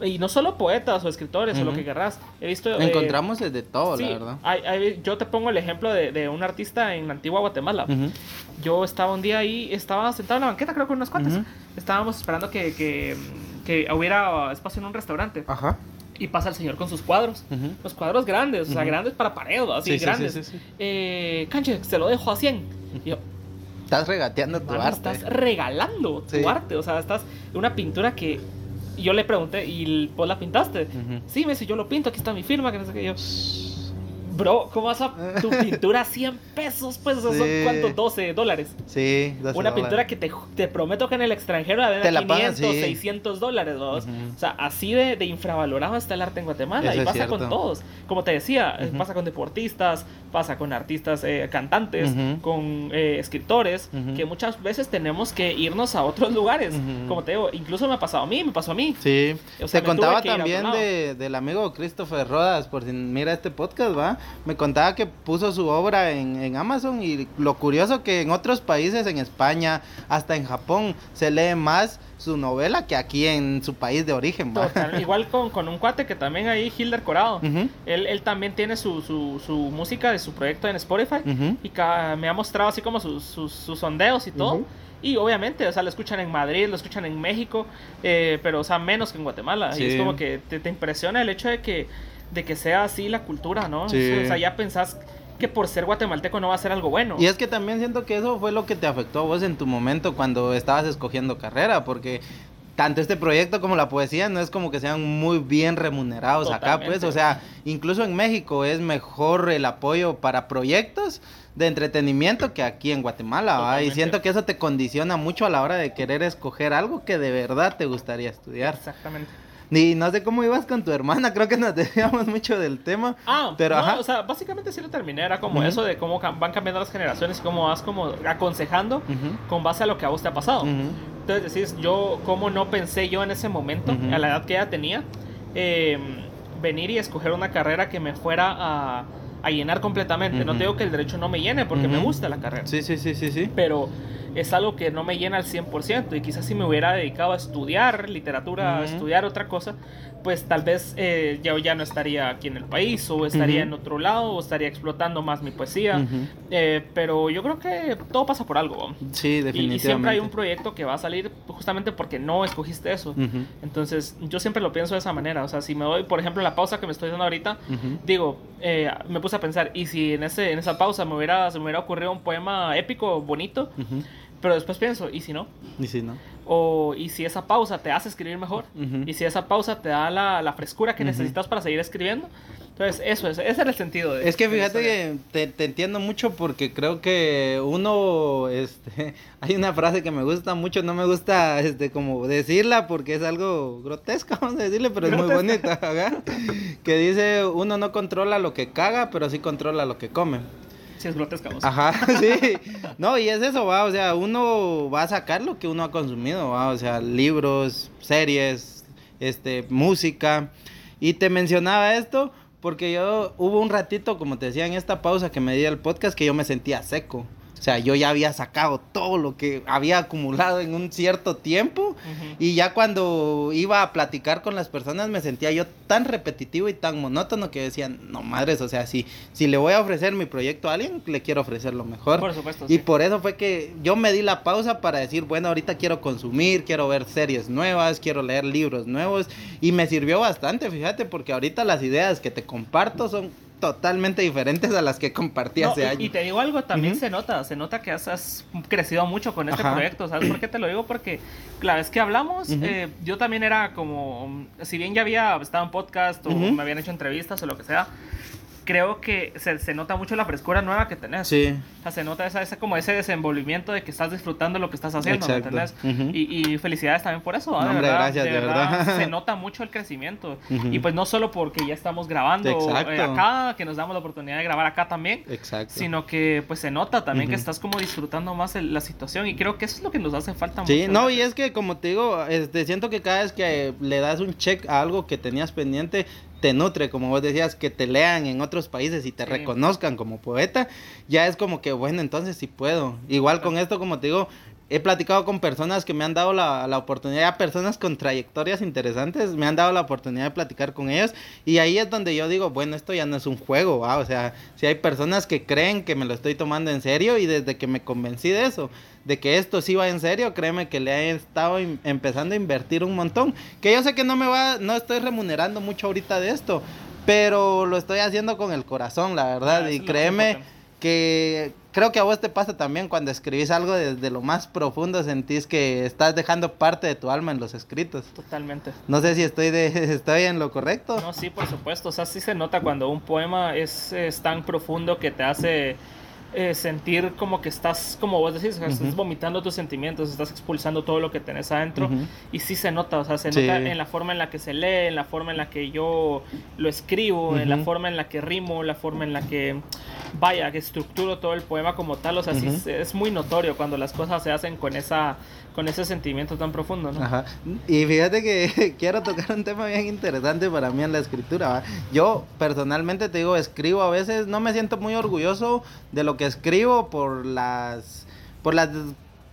Y no solo poetas o escritores o lo que querrás. He visto... eh, Encontramos de todo, sí, la verdad. hay- hay- yo te pongo el ejemplo de, de un artista en la antigua Guatemala. Yo estaba un día ahí, estaba sentado en la banqueta, creo que con unos cuantos. Estábamos esperando que, que, que hubiera espacio en un restaurante. Ajá. Y pasa el señor con sus cuadros. Los cuadros grandes, o sea, grandes para pared, así Sí, sí, sí, grandes. sí, sí. Eh, Canche, se lo dejo a 100. Y yo, Estás regateando tu Mano, arte. estás regalando tu Sí. arte. O sea, estás una pintura que y yo le pregunté, ¿y vos la pintaste? Sí, me dice, yo lo pinto, aquí está mi firma, que no sé qué. Yo, bro, ¿cómo vas a tu [LAUGHS] pintura 100 pesos? Pues, o sea, son Sí. cuántos, 12 dólares. Sí, 12 Una dólares. pintura que te, te prometo que en el extranjero la venden a pagan, 500, sí. 600 dólares. ¿vos? Ujú. O sea, así de, de infravalorado está el arte en Guatemala. Eso y pasa con todos. Como te decía, eh, pasa con deportistas, pasa con artistas, eh, cantantes, con eh, escritores, que muchas veces tenemos que irnos a otros lugares. Como te digo, incluso me ha pasado a mí, me pasó a mí. Sí, O sea, te contaba también de, del amigo Christopher Rodas, por si mira este podcast, ¿va? Me contaba que puso su obra en, en Amazon y lo curioso que en otros países, en España, hasta en Japón, se lee más su novela que aquí en su país de origen, [LAUGHS] igual con, con un cuate que también ahí, Hilder Corado. Él, él también tiene su, su, su música de su proyecto en Spotify. Y me ha mostrado así como sus, sus, sus sondeos y todo. Y obviamente, o sea, lo escuchan en Madrid, lo escuchan en México, eh, pero, o sea, menos que en Guatemala. Y es como que te, te impresiona el hecho de que, de que sea así la cultura, ¿no? Sí. O sea, ya pensás que por ser guatemalteco no va a ser algo bueno. Y es que también siento que eso fue lo que te afectó a vos en tu momento cuando estabas escogiendo carrera, porque tanto este proyecto como la poesía no es como que sean muy bien remunerados acá, pues, o sea, incluso en México es mejor el apoyo para proyectos de entretenimiento que aquí en Guatemala, y siento que eso te condiciona mucho a la hora de querer escoger algo que de verdad te gustaría estudiar. Exactamente. Y no sé cómo ibas con tu hermana, creo que nos [LAUGHS] desviamos mucho del tema. Ah, Pero, no, ajá. o sea, básicamente sí lo terminé. Era como eso de cómo van cambiando las generaciones y cómo vas como aconsejando con base a lo que a vos te ha pasado. Entonces decís, yo, ¿cómo no pensé yo en ese momento, a la edad que ella tenía, eh, venir y escoger una carrera que me fuera a, a llenar completamente? No te digo que el derecho no me llene porque me gusta la carrera, Sí, sí, sí, sí, sí. pero es algo que no me llena al 100% y quizás si me hubiera dedicado a estudiar literatura, a estudiar otra cosa, pues tal vez eh, yo ya no estaría aquí en el país o estaría Ujú. en otro lado o estaría explotando más mi poesía. Ujú. Eh, pero yo creo que todo pasa por algo. Sí, definitivamente. Y, siempre hay un proyecto que va a salir justamente porque no escogiste eso. Entonces, yo siempre lo pienso de esa manera. O sea, si me doy, por ejemplo, la pausa que me estoy dando ahorita, digo, eh, me puse a pensar, ¿y si en, ese, en esa pausa me hubiera, se me hubiera ocurrido un poema épico, bonito? Pero después pienso, ¿y si no? Y si no. O, y si esa pausa te hace escribir mejor, y si esa pausa te da la, la frescura que necesitas para seguir escribiendo. Entonces, eso es, ese era el sentido. De, es que fíjate que te, te entiendo mucho porque creo que uno, este, [LAUGHS] hay una frase que me gusta mucho, no me gusta, este, como decirla porque es algo grotesca, [LAUGHS] vamos a decirle, pero es muy bonita, ajá, que dice, uno no controla lo que caga, pero sí controla lo que come. Sí, es grotesca. vos. Ajá, [LAUGHS] [LAUGHS] sí. No, y es eso, va, o sea, uno va a sacar lo que uno ha consumido, va, o sea, libros, series, este, música. Y te mencionaba esto porque yo hubo un ratito, como te decía en esta pausa que me di al podcast, que yo me sentía seco. O sea, yo ya había sacado todo lo que había acumulado en un cierto tiempo y ya cuando iba a platicar con las personas me sentía yo tan repetitivo y tan monótono que decían, no madres, o sea, si, si le voy a ofrecer mi proyecto a alguien, le quiero ofrecer lo mejor. Por supuesto, Y sí. por eso fue que yo me di la pausa para decir, bueno, ahorita quiero consumir, quiero ver series nuevas, quiero leer libros nuevos. Y me sirvió bastante, fíjate, porque ahorita las ideas que te comparto son totalmente diferentes a las que compartí No, hace y- años. y, te digo algo, también se nota, se nota que has, has crecido mucho con este Ajá. proyecto, ¿sabes por qué te lo digo? Porque la vez que hablamos, eh, yo también era como, si bien ya había estado en podcast o me habían hecho entrevistas o lo que sea, creo que se, se nota mucho la frescura nueva que tenés. Sí. O sea, se nota esa, esa- como ese desenvolvimiento de que estás disfrutando lo que estás haciendo, ¿me y, y felicidades también por eso. No, hombre, verdad, gracias, de de verdad, verdad. se [LAUGHS] nota mucho el crecimiento. Y pues no solo porque ya estamos grabando eh, acá, que nos damos la oportunidad de grabar acá también, Exacto. sino que pues se nota también que estás como disfrutando más el- la situación y creo que eso es lo que nos hace falta Sí, mucho. no, y es que como te digo, este, siento que cada vez que le das un check a algo que tenías pendiente, te nutre, como vos decías, que te lean en otros países y te Sí. reconozcan como poeta, ya es como que, bueno, entonces sí puedo. Igual con esto, como te digo, he platicado con personas que me han dado la, la oportunidad, personas con trayectorias interesantes, me han dado la oportunidad de platicar con ellos y ahí es donde yo digo, bueno, esto ya no es un juego, ¿va? o sea, si hay personas que creen que me lo estoy tomando en serio y desde que me convencí de eso, de que esto sí va en serio, créeme que le he estado empezando a invertir un montón, que yo sé que no me va, no estoy remunerando mucho ahorita de esto, pero lo estoy haciendo con el corazón, la verdad, Ah, y créeme que creo que a vos te pasa también cuando escribís algo desde lo más profundo, sentís que estás dejando parte de tu alma en los escritos. Totalmente. No sé si estoy de [LAUGHS] estoy en lo correcto. No, sí, por supuesto. O sea, sí se nota cuando un poema es, es tan profundo que te hace eh, sentir como que estás, como vos decís, estás vomitando tus sentimientos, estás expulsando todo lo que tenés adentro. Y sí se nota, o sea, se Sí. nota en la forma en la que se lee, en la forma en la que yo lo escribo, en la forma en la que rimo, la forma en la que, vaya, que estructuro todo el poema como tal. O sea, sí es muy notorio cuando las cosas se hacen con esa con ese sentimiento tan profundo, ¿no? Ajá. Y fíjate que [LAUGHS] quiero tocar un tema bien interesante para mí en la escritura. ¿va? Yo personalmente te digo, escribo a veces, no me siento muy orgulloso de lo que escribo por las, por las,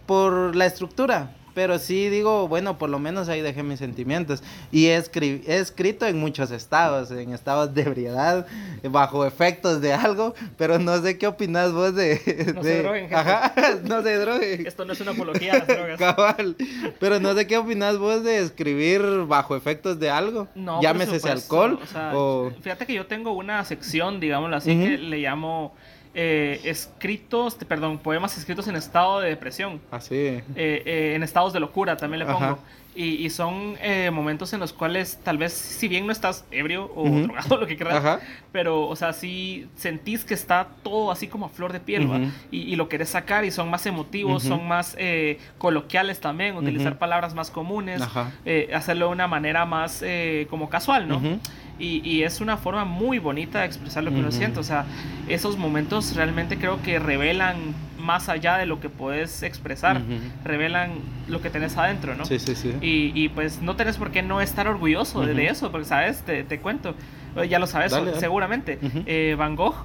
por la estructura. Pero sí digo, bueno, por lo menos ahí dejé mis sentimientos. Y he, escri- he escrito en muchos estados, en estados de ebriedad, bajo efectos de algo, pero no sé qué opinas vos de... No se de- droguen, gente. Ajá, [LAUGHS] no se droguen. Esto no es una apología a las drogas. [LAUGHS] Cabal. Pero no sé qué opinas vos de escribir bajo efectos de algo. No, Llámese ese alcohol. o sea, o... Fíjate que yo tengo una sección, digámoslo así, que le llamo eh, escritos, perdón, poemas escritos en estado de depresión. Así. eh, eh, en estados de locura también le pongo. Y, y son eh, momentos en los cuales tal vez, si bien no estás ebrio o Ujú. drogado, [LAUGHS] lo que quieras, Ajá. pero, o sea, sí sentís que está todo así como a flor de piel, ¿va? Ujú. y, y lo querés sacar y son más emotivos, Ujú. son más eh, coloquiales también, utilizar palabras más comunes, hacerlo de una manera más como casual, ¿no? Y, y es una forma muy bonita de expresar lo que uno Ujú. siente. O sea, esos momentos realmente creo que revelan más allá de lo que puedes expresar. Revelan lo que tenés adentro, ¿no? Sí, sí, sí. Y, y, pues no tenés por qué no estar orgulloso de- eso, porque sabes, te, te cuento, ya lo sabes Dale, dale. seguramente. Eh, Van Gogh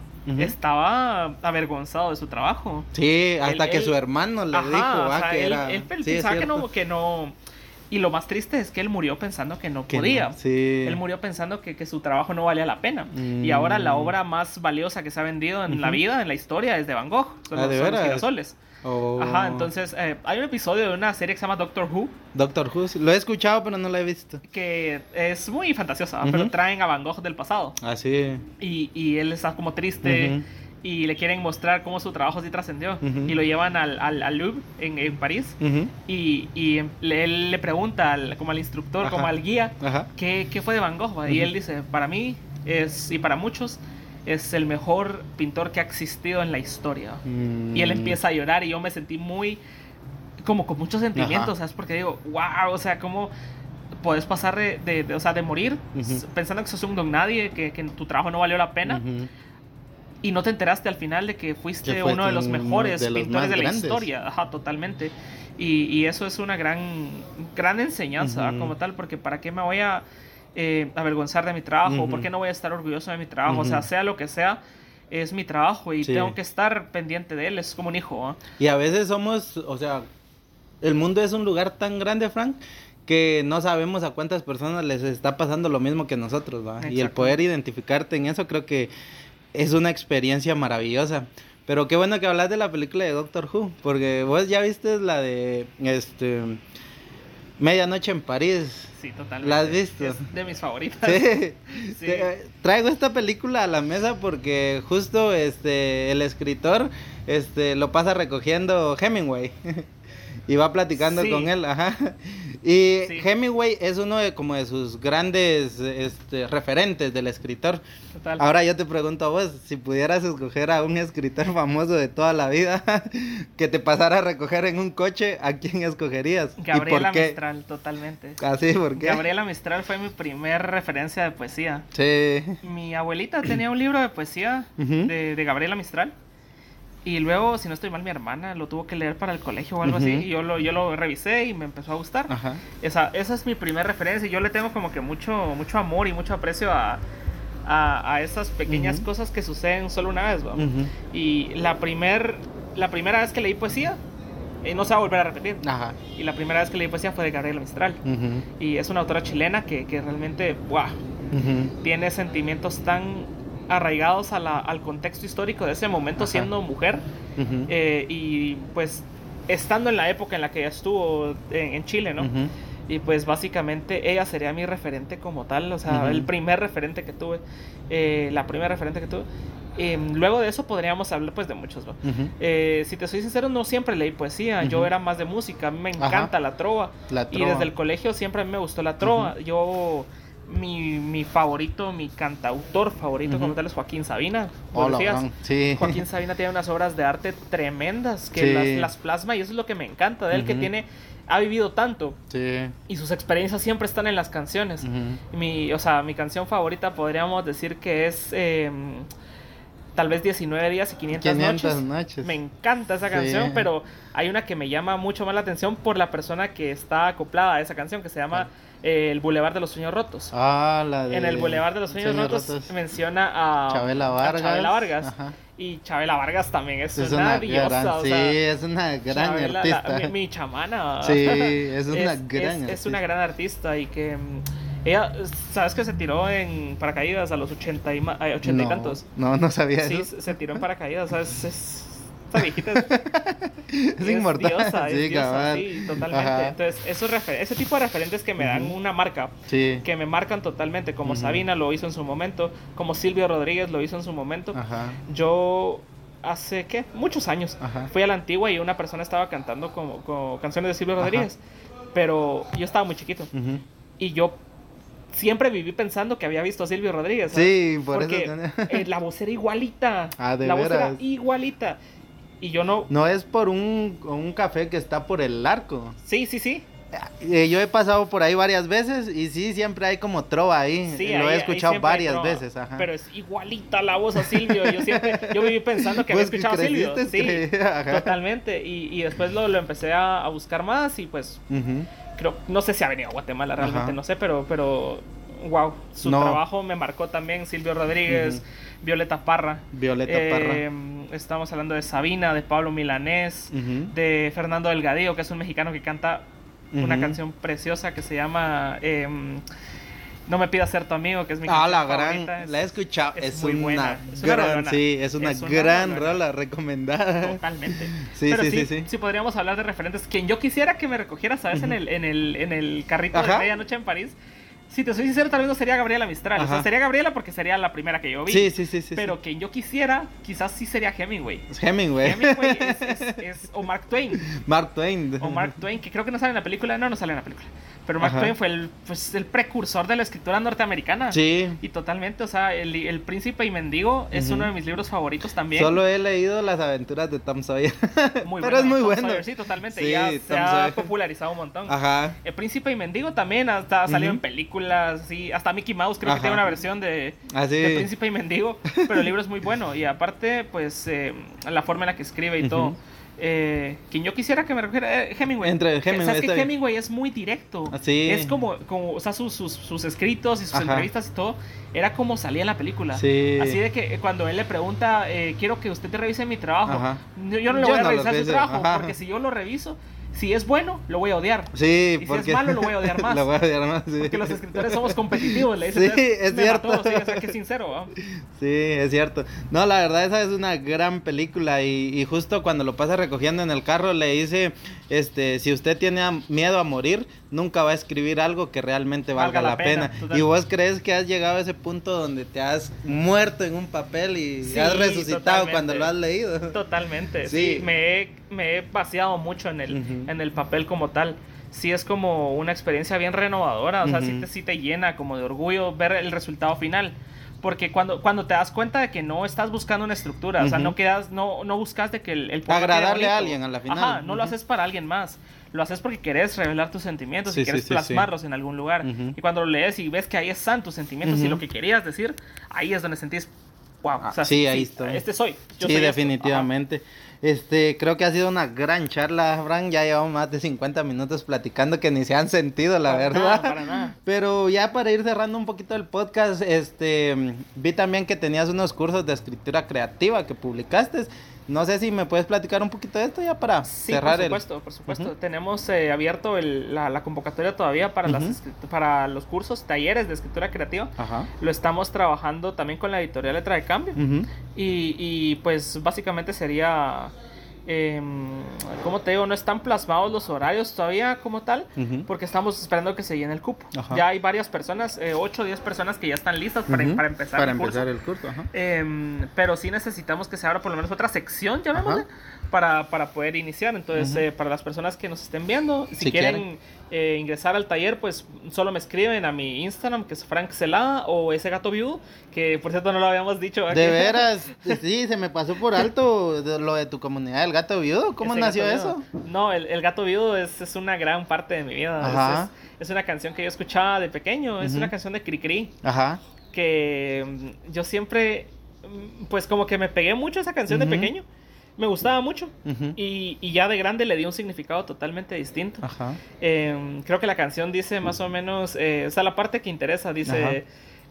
estaba avergonzado de su trabajo. Sí, hasta Él- que él- su hermano le Ajá, dijo o ah, sea, que él, era. él Sí, es pensaba que no, cierto. que no. Y lo más triste es que él murió pensando que no Que no, podía. sí. Él murió pensando que, que su trabajo no valía la pena. Mm. Y ahora la obra más valiosa que se ha vendido en la vida, en la historia, es de Van Gogh. Son, Ah, los, ¿de son los girasoles. Oh. Ajá, entonces eh, hay un episodio de una serie que se llama Doctor Who Doctor Who, lo he escuchado, pero no lo he visto. que es muy fantasiosa, pero traen a Van Gogh del pasado. Así. Y, y él está como triste. Ujú. Y le quieren mostrar cómo su trabajo sí trascendió. Ujú. Y lo llevan al, al, al Louvre en, en París. Ujú. Y, y le- él le pregunta al- como al instructor, Ajá. como al guía. ¿qué, qué fue de Van Gogh? va? Y Ujú. él dice, para mí es, y para muchos, es el mejor pintor que ha existido en la historia. Mm. Y él empieza a llorar y yo me sentí muy, como con muchos sentimientos, Ajá. ¿sabes? Porque digo, wow, o sea, ¿cómo puedes pasar de, de- de- o sea, de morir Ujú. s- pensando que sos un don nadie, que, que tu trabajo no valió la pena? Ujú. Y no te enteraste al final de que fuiste, uno de los mejores de los pintores de la grandes. historia. Ajá, totalmente. Y, y eso es una gran, gran enseñanza Ujú. como tal, porque ¿para qué me voy a eh, avergonzar de mi trabajo? Ujú. ¿Por qué no voy a estar orgulloso de mi trabajo? O sea, sea lo que sea, es mi trabajo y Sí. tengo que estar pendiente de él. Es como un hijo. ¿ah? Y a veces somos, o sea, el mundo es un lugar tan grande, Frank, que no sabemos a cuántas personas les está pasando lo mismo que nosotros, ¿va? Y el poder identificarte en eso creo que es una experiencia maravillosa. Pero qué bueno que hablas de la película de Doctor Who, porque vos ya viste la de este Medianoche en París. Sí, totalmente. ¿La has visto? Es de mis favoritas. Sí. [LAUGHS] Traigo esta película a la mesa porque justo este el escritor este lo pasa recogiendo Hemingway [LAUGHS] y va platicando Sí. con él, ajá. [LAUGHS] Y Sí. Hemingway es uno de como de sus grandes este, referentes del escritor. Total. Ahora yo te pregunto a vos, si pudieras escoger a un escritor famoso de toda la vida [LAUGHS] que te pasara a recoger en un coche, ¿a quién escogerías? ¿Y Gabriela por? Mistral, totalmente. Así, ¿por qué? Gabriela Mistral fue mi primer referencia de poesía. Sí. Mi abuelita tenía un libro de poesía de, de Gabriela Mistral. Y luego, si no estoy mal, mi hermana lo tuvo que leer para el colegio o algo Ujú. así. Y yo lo, yo lo revisé y me empezó a gustar. Ajá. Esa, esa es mi primera referencia. y Yo le tengo como que mucho, mucho amor y mucho aprecio a, a, a esas pequeñas Ujú. cosas que suceden solo una vez. ¿va? Ujú. Y la, primer, la primera vez que leí poesía, eh, no se va a volver a repetir. Ajá. Y la primera vez que leí poesía fue de Gabriela Mistral. Y es una autora chilena que, que realmente, ¡buah! Tiene sentimientos tan arraigados a la- al contexto histórico de ese momento Ajá. siendo mujer Ujú. eh, y pues estando en la época en la que ella estuvo en, en Chile, ¿no? Ujú. Y pues básicamente ella sería mi referente como tal, o sea, Ujú. el primer referente que tuve, eh, la primera referente que tuve. Eh, luego de eso podríamos hablar pues de muchos, ¿no? Ujú. Eh, si te soy sincero, no siempre leí poesía, yo Ujú. era más de música, a mí me encanta la trova. La Y trova. desde el colegio siempre a mí me gustó la trova. Yo, mi, mi favorito, mi cantautor favorito como Ujú. tal es Joaquín Sabina. como Hola. Sí. Joaquín Sabina tiene unas obras de arte tremendas que Sí. las, las plasma y eso es lo que me encanta de él, que tiene, ha vivido tanto Sí. y sus experiencias siempre están en las canciones. Mi, o sea, mi canción favorita podríamos decir que es eh, tal vez 19 días y 500, 500 noches. noches. Me encanta esa Sí. canción, pero hay una que me llama mucho más la atención por la persona que está acoplada a esa canción, que se llama eh, El Boulevard de los Sueños Rotos. Ah, la de. en el Boulevard de los Sueños, Rotos, menciona a Chabela a Vargas. Chabela Vargas. Ajá. Y Chabela Vargas también es, Es una, una diosa. gran, o sí, sea, es una gran Chabela, artista. la- mi, mi chamana. Sí, [LAUGHS] es una es, gran es- es artista. una gran artista y que mm, ella, ¿sabes que se tiró en paracaídas a los 80 y, ma- ay, 80 y no, tantos? No, no sabía Sí, eso. se se tiró en paracaídas, o sea, es, es- esta viejita [LAUGHS] es, Es inmortal. diosa, es sí, diosa, sí, totalmente. Ajá. Entonces, esos ese tipo de referentes que me dan Ujú. una marca, Sí. que me marcan totalmente, como Ujú. Sabina lo hizo en su momento, como Silvio Rodríguez lo hizo en su momento. Ajá. Yo hace, ¿qué? Muchos años Ajá. fui a la antigua y una persona estaba cantando como, como canciones de Silvio. Rodríguez, pero yo estaba muy chiquito Ujú. y yo siempre viví pensando que había visto a Silvio Rodríguez. ¿sabes? Sí, por Porque eso. eh, la voz era igualita. Ah, de la voz era veras. igualita. Y yo no. No es por un, un café que está por el arco. Sí, sí, sí. Eh, yo he pasado por ahí varias veces y sí, siempre hay como trova ahí. sí Lo ahí- he escuchado varias trova, veces. Ajá. Pero es igualita la voz a Silvio. Yo siempre. Yo viví pensando que había Pues escuchado a Silvio. Sí, [LAUGHS] ajá. totalmente. Y, y después lo, lo empecé a, a buscar más y pues creo, no sé si ha venido a Guatemala realmente, Ajá. no sé, pero, pero, wow, su No. trabajo me marcó también, Silvio Rodríguez. Violeta Parra. Violeta Eh, Estamos hablando de Sabina, de Pablo Milanés, Parra. De Fernando Delgadillo, que es un mexicano que canta una canción preciosa que se llama em, No me pidas ser tu amigo, que es mi Ah, canción la favorita, gran, es- la he escuchado, es es, muy una buena, es una gran, rolona. sí, es una Es una gran rolona. rola recomendada. Totalmente. [LAUGHS] Sí, Pero sí, sí, sí, sí. podríamos hablar de referentes. Quien yo quisiera que me recogiera, ¿sabes? en, el, en, el, en el carrito Ajá. de medianoche en París. Si te soy sincero, tal vez no sería Gabriela Mistral. O sea, sería Gabriela porque sería la primera que yo vi. Sí, sí, sí, sí. Pero quien yo quisiera, quizás sí sería Hemingway. Hemingway. Hemingway es, es- [LAUGHS] es- o Mark Twain. Mark Twain. O Mark Twain, que creo que no sale en la película. No, no sale en la película. Pero Mark. Twain fue el, pues, el precursor de la escritura norteamericana. Sí. Y totalmente, o sea, el, el Príncipe y Mendigo es uno de mis libros favoritos también. Solo he leído las aventuras de Tom Sawyer. muy [LAUGHS] pero es muy Tom bueno. Sawyer, sí, totalmente. Sí, ya se ha popularizado un montón. Ajá. El Príncipe y Mendigo también hasta ha salido en películas, sí, hasta Mickey Mouse creo que tiene una versión de, Así. de Príncipe y Mendigo, pero el libro es muy bueno y aparte, pues, eh, la forma en la que escribe y Ujú. todo. Eh, quien yo quisiera que me recogiera, eh, Hemingway. Entre Hemingway, ¿Sabes que bien. Hemingway es muy directo? Ah, sí. Es como, como o sea, sus, sus, sus escritos y sus Ajá. entrevistas y todo, era como salía en la película. Sí. Así de que eh, cuando él le pregunta, eh, quiero que usted te revise mi trabajo, Ajá. yo no le Yo voy a no revisar su trabajo, ajá. porque si yo lo reviso, si es bueno, lo voy a odiar. Sí, Y si es porque... malo, lo voy a odiar [LAUGHS] más. lo voy a odiar más, sí. Porque los escritores somos competitivos, le dicen. Sí, "Entonces, es cierto. mató", sí, o sea, que sincero, ¿va? Sí, es cierto. No, la verdad esa es una gran película y, y justo cuando lo pasa recogiendo en el carro le dice, este, si usted tiene a- miedo a morir, nunca va a escribir algo que realmente valga, la, pena. Y vos crees que has llegado a ese punto donde te has muerto en un papel y Sí, has resucitado totalmente. cuando lo has leído. [LAUGHS] Totalmente, sí. Sí. me, he, me he vaciado mucho en el, en el papel como tal. Sí es como una experiencia bien renovadora, o sea, sí Ujú. te, sí te llena como de orgullo ver el resultado final. Porque cuando, cuando te das cuenta de que no estás buscando una estructura, o sea, no quedas, no, no buscas de que el, el Agradarle a alguien a la final. Ajá, no lo haces para alguien más. Lo haces porque querés revelar tus sentimientos Sí, y querés sí, sí. plasmarlos en algún lugar. Y cuando lo lees y ves que ahí están tus sentimientos y lo que querías decir, ahí es donde sentís, wow, Ah, o sea, sí, ahí estoy. Este soy. yo sí, soy esto. definitivamente. Este, creo que ha sido una gran charla, Fran. Ya llevamos más de 50 minutos platicando que ni se han sentido, la Para verdad. nada, para nada. [LAUGHS] Pero ya para ir cerrando un poquito el podcast, este, vi también que tenías unos cursos de escritura creativa que publicaste. No sé si me puedes platicar un poquito de esto ya para Sí, cerrar por supuesto, por supuesto. Tenemos eh, abierto el- la, la convocatoria todavía para, para los cursos, talleres de escritura creativa. Lo estamos trabajando también con la editorial Letra de Cambio. Y, y, pues básicamente sería, em, ¿cómo te digo? No están plasmados los horarios todavía como tal, porque estamos esperando que se llene el cupo. Ajá. Ya hay varias personas, 8 o 10 personas que ya están listas para, empezar Para el curso. empezar el curso, ajá. Em, pero sí necesitamos que se abra por lo menos otra sección, llamémosle, Ajá. Para, para poder iniciar. Entonces, eh, para las personas que nos estén viendo, si, Si quieren, quieren. eh, ingresar al taller, pues solo me escriben a mi Instagram, que es Frank Celada, o ese gato viudo, que por cierto no lo habíamos dicho. De [LAUGHS] veras, sí, se me pasó por alto lo de tu comunidad del gato viudo. ¿Cómo Ese nació eso? No, el, el gato viudo es, es una gran parte de mi vida. Es- Ajá. Es, es una canción que yo escuchaba de pequeño, es una canción de Cricri. Ajá. que mm, yo siempre, mm, pues como que me pegué mucho a esa canción de pequeño. Me gustaba mucho. Y, y ya de grande le di un significado totalmente distinto. Ajá. Eh, creo que la canción dice más o menos, eh, o sea, la parte que interesa dice,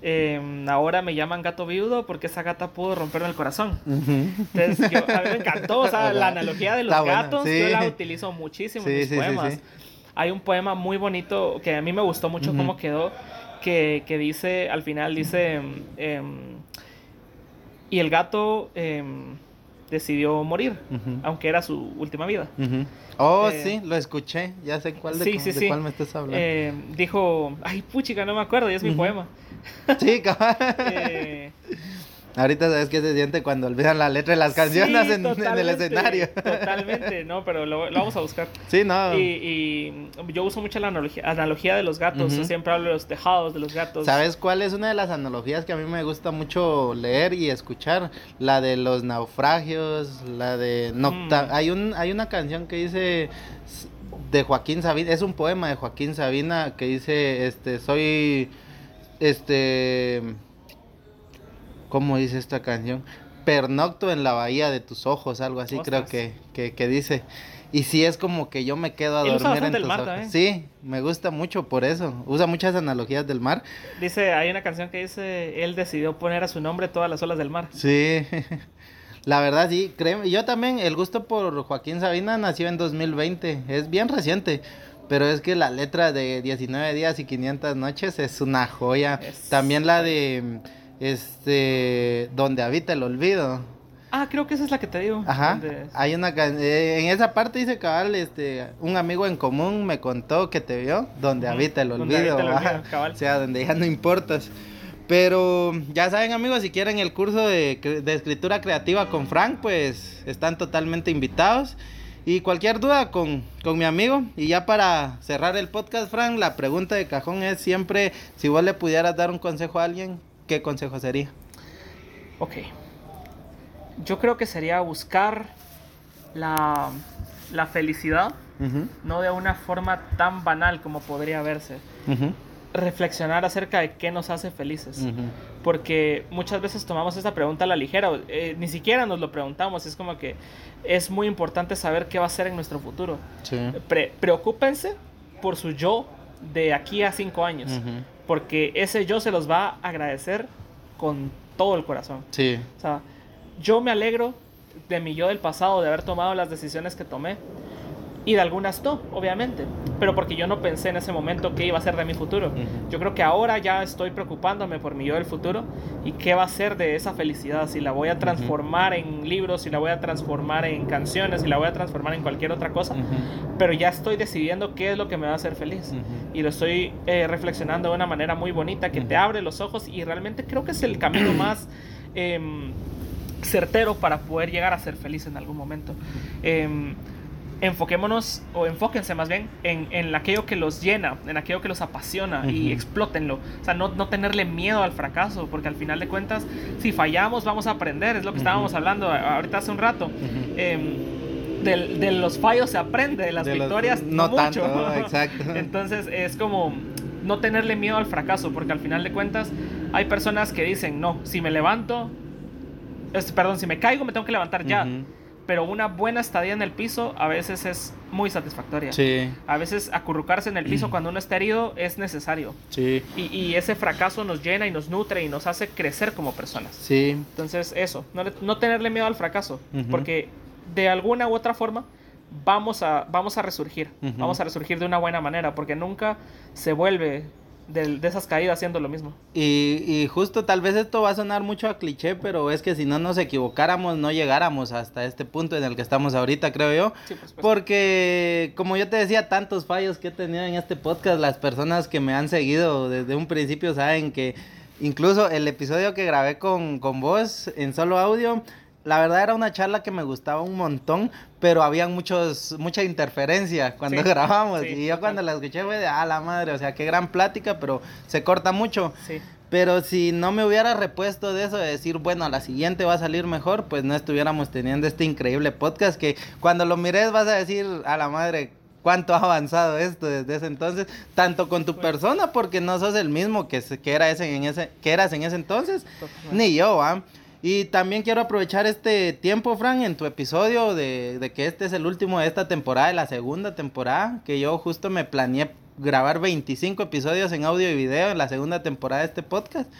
eh, ahora me llaman gato viudo porque esa gata pudo romperme el corazón. Entonces, yo- a mí me encantó, o sea, la analogía de los gatos, sí. yo la utilizo muchísimo en mis sí, poemas. Hay un poema muy bonito que a mí me gustó mucho cómo quedó, que, que dice, al final dice, em, y el gato em, decidió morir, aunque era su última vida. Oh, Eh, sí, lo escuché. Ya sé cuál de, sí, sí, de sí. cuál me estás hablando. Em, dijo, ay, puchica, no me acuerdo, y es mi poema. Sí, cabal. [LAUGHS] Eh, Ahorita sabes qué se siente cuando olvidan la letra de las canciones sí, en, en el escenario. Totalmente, no, [LAUGHS] pero lo, lo vamos a buscar. Sí, no. Y, y yo uso mucho la analogía, analogía de los gatos. Siempre hablo de los tejados de los gatos. ¿Sabes cuál es una de las analogías que a mí me gusta mucho leer y escuchar? La de los naufragios, la de Nocta. Mm. Hay un hay una canción que dice de Joaquín Sabina, es un poema de Joaquín Sabina que dice este soy este ¿cómo dice esta canción? Pernocto en la bahía de tus ojos, algo así creo que, que, que dice. Y sí es como que yo me quedo a Él dormir en tus mar ojos. Sí, me gusta mucho por eso. Usa muchas analogías del mar. Dice, hay una canción que dice, él decidió poner a su nombre todas las olas del mar. Sí, [LAUGHS] la verdad sí, créeme, yo también, el gusto por Joaquín Sabina nació en 2020, es bien reciente, pero es que la letra de 19 días y 500 noches es una joya. Es- También la de, este, donde habita el olvido. Ah, creo que esa es la que te digo. Ajá. Hay una eh, en esa parte dice cabal, este, un amigo en común me contó que te vio donde habita el olvido, habita el ajá. olvido, cabal. o sea, donde ya no importas. Pero ya saben amigos, si quieren el curso de, de escritura creativa con Frank, pues están totalmente invitados. Y cualquier duda con, con mi amigo. Y ya para cerrar el podcast, Frank, la pregunta de cajón es siempre, si vos le pudieras dar un consejo a alguien, ¿qué consejo sería? Ok. Yo creo que sería buscar la, la felicidad, Ujú, no de una forma tan banal como podría verse. ujú, Reflexionar acerca de qué nos hace felices. ujú. Porque muchas veces tomamos esta pregunta a la ligera, eh, ni siquiera nos lo preguntamos, es como que es muy importante saber qué va a ser en nuestro futuro. Sí. Pre- preocúpense por su yo de aquí a cinco años, Ujú. Porque ese yo se los va a agradecer con todo el corazón. Sí. O sea, yo me alegro de mi yo del pasado, de haber tomado las decisiones que tomé. Y de algunas no, obviamente. Pero porque yo no pensé en ese momento qué iba a ser de mi futuro. Yo creo que ahora ya estoy preocupándome por mi yo del futuro y qué va a ser de esa felicidad. Si la voy a transformar en libros, si la voy a transformar en canciones, si la voy a transformar en cualquier otra cosa. Pero ya estoy decidiendo qué es lo que me va a hacer feliz. Y lo estoy eh, reflexionando de una manera muy bonita que te abre los ojos y realmente creo que es el camino más em, certero para poder llegar a ser feliz en algún momento. Enfoquémonos, o enfóquense más bien, en, en aquello que los llena, en aquello que los apasiona y explótenlo. O sea, no, no tenerle miedo al fracaso, porque al final de cuentas, si fallamos, vamos a aprender, es lo que Ujú. estábamos hablando ahorita hace un rato. Em, del- de los fallos se aprende, de las De los- victorias no tanto, exacto. [LAUGHS] Entonces es como no tenerle miedo al fracaso, porque al final de cuentas hay personas que dicen, no, si me levanto, es- perdón, si me caigo me tengo que levantar ya. Pero una buena estadía en el piso a veces es muy satisfactoria. Sí, A veces acurrucarse en el piso cuando uno está herido es necesario. sí, Y, y ese fracaso nos llena y nos nutre y nos hace crecer como personas. sí. Entonces, eso, no, no tenerle miedo al fracaso, porque de alguna u otra forma vamos a, vamos a resurgir, vamos a resurgir de una buena manera, porque nunca se vuelve de, esas caídas haciendo lo mismo. Y, y justo tal vez esto va a sonar mucho a cliché, pero es que si no nos equivocáramos, no llegáramos hasta este punto en el que estamos ahorita, creo yo. Sí. Porque, como yo te decía, tantos fallos que he tenido en este podcast, las personas que me han seguido desde un principio saben que incluso el episodio que grabé con, con vos en solo audio, la verdad era una charla que me gustaba un montón, pero había muchos, mucha interferencia cuando Sí, [LAUGHS] grabamos. sí, y yo total. cuando la escuché fue de, ah, la madre, o sea, qué gran plática, pero se corta mucho. Sí, Pero si no me hubiera repuesto de eso, de decir, bueno, a la siguiente va a salir mejor, pues no estuviéramos teniendo este increíble podcast que cuando lo mires vas a decir, a la madre, cuánto ha avanzado esto desde ese entonces, tanto con tu persona, porque no sos el mismo que, que, era ese, en ese, que eras en ese entonces, Totalmente. ni yo, ¿ah? Y también quiero aprovechar este tiempo, Fran, en tu episodio de, que este es el último de esta temporada, de la segunda temporada, que yo justo me planeé grabar 25 episodios en audio y video en la segunda temporada de este podcast.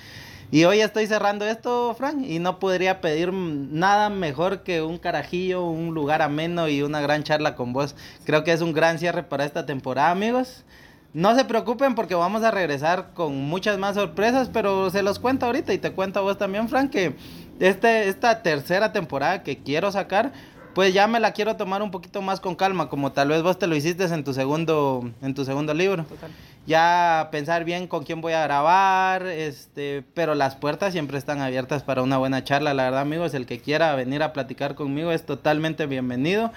Y hoy estoy cerrando esto, Fran, y no podría pedir nada mejor que un carajillo, un lugar ameno y una gran charla con vos. Creo que es un gran cierre para esta temporada, amigos. No se preocupen porque vamos a regresar con muchas más sorpresas, pero se los cuento ahorita y te cuento a vos también, Frank, que este, esta tercera temporada que quiero sacar, pues ya me la quiero tomar un poquito más con calma, como tal vez vos te lo hiciste en tu segundo, en tu segundo libro. Total. Ya pensar bien con quién voy a grabar, este, pero las puertas siempre están abiertas para una buena charla, la verdad, amigos, el que quiera venir a platicar conmigo es totalmente bienvenido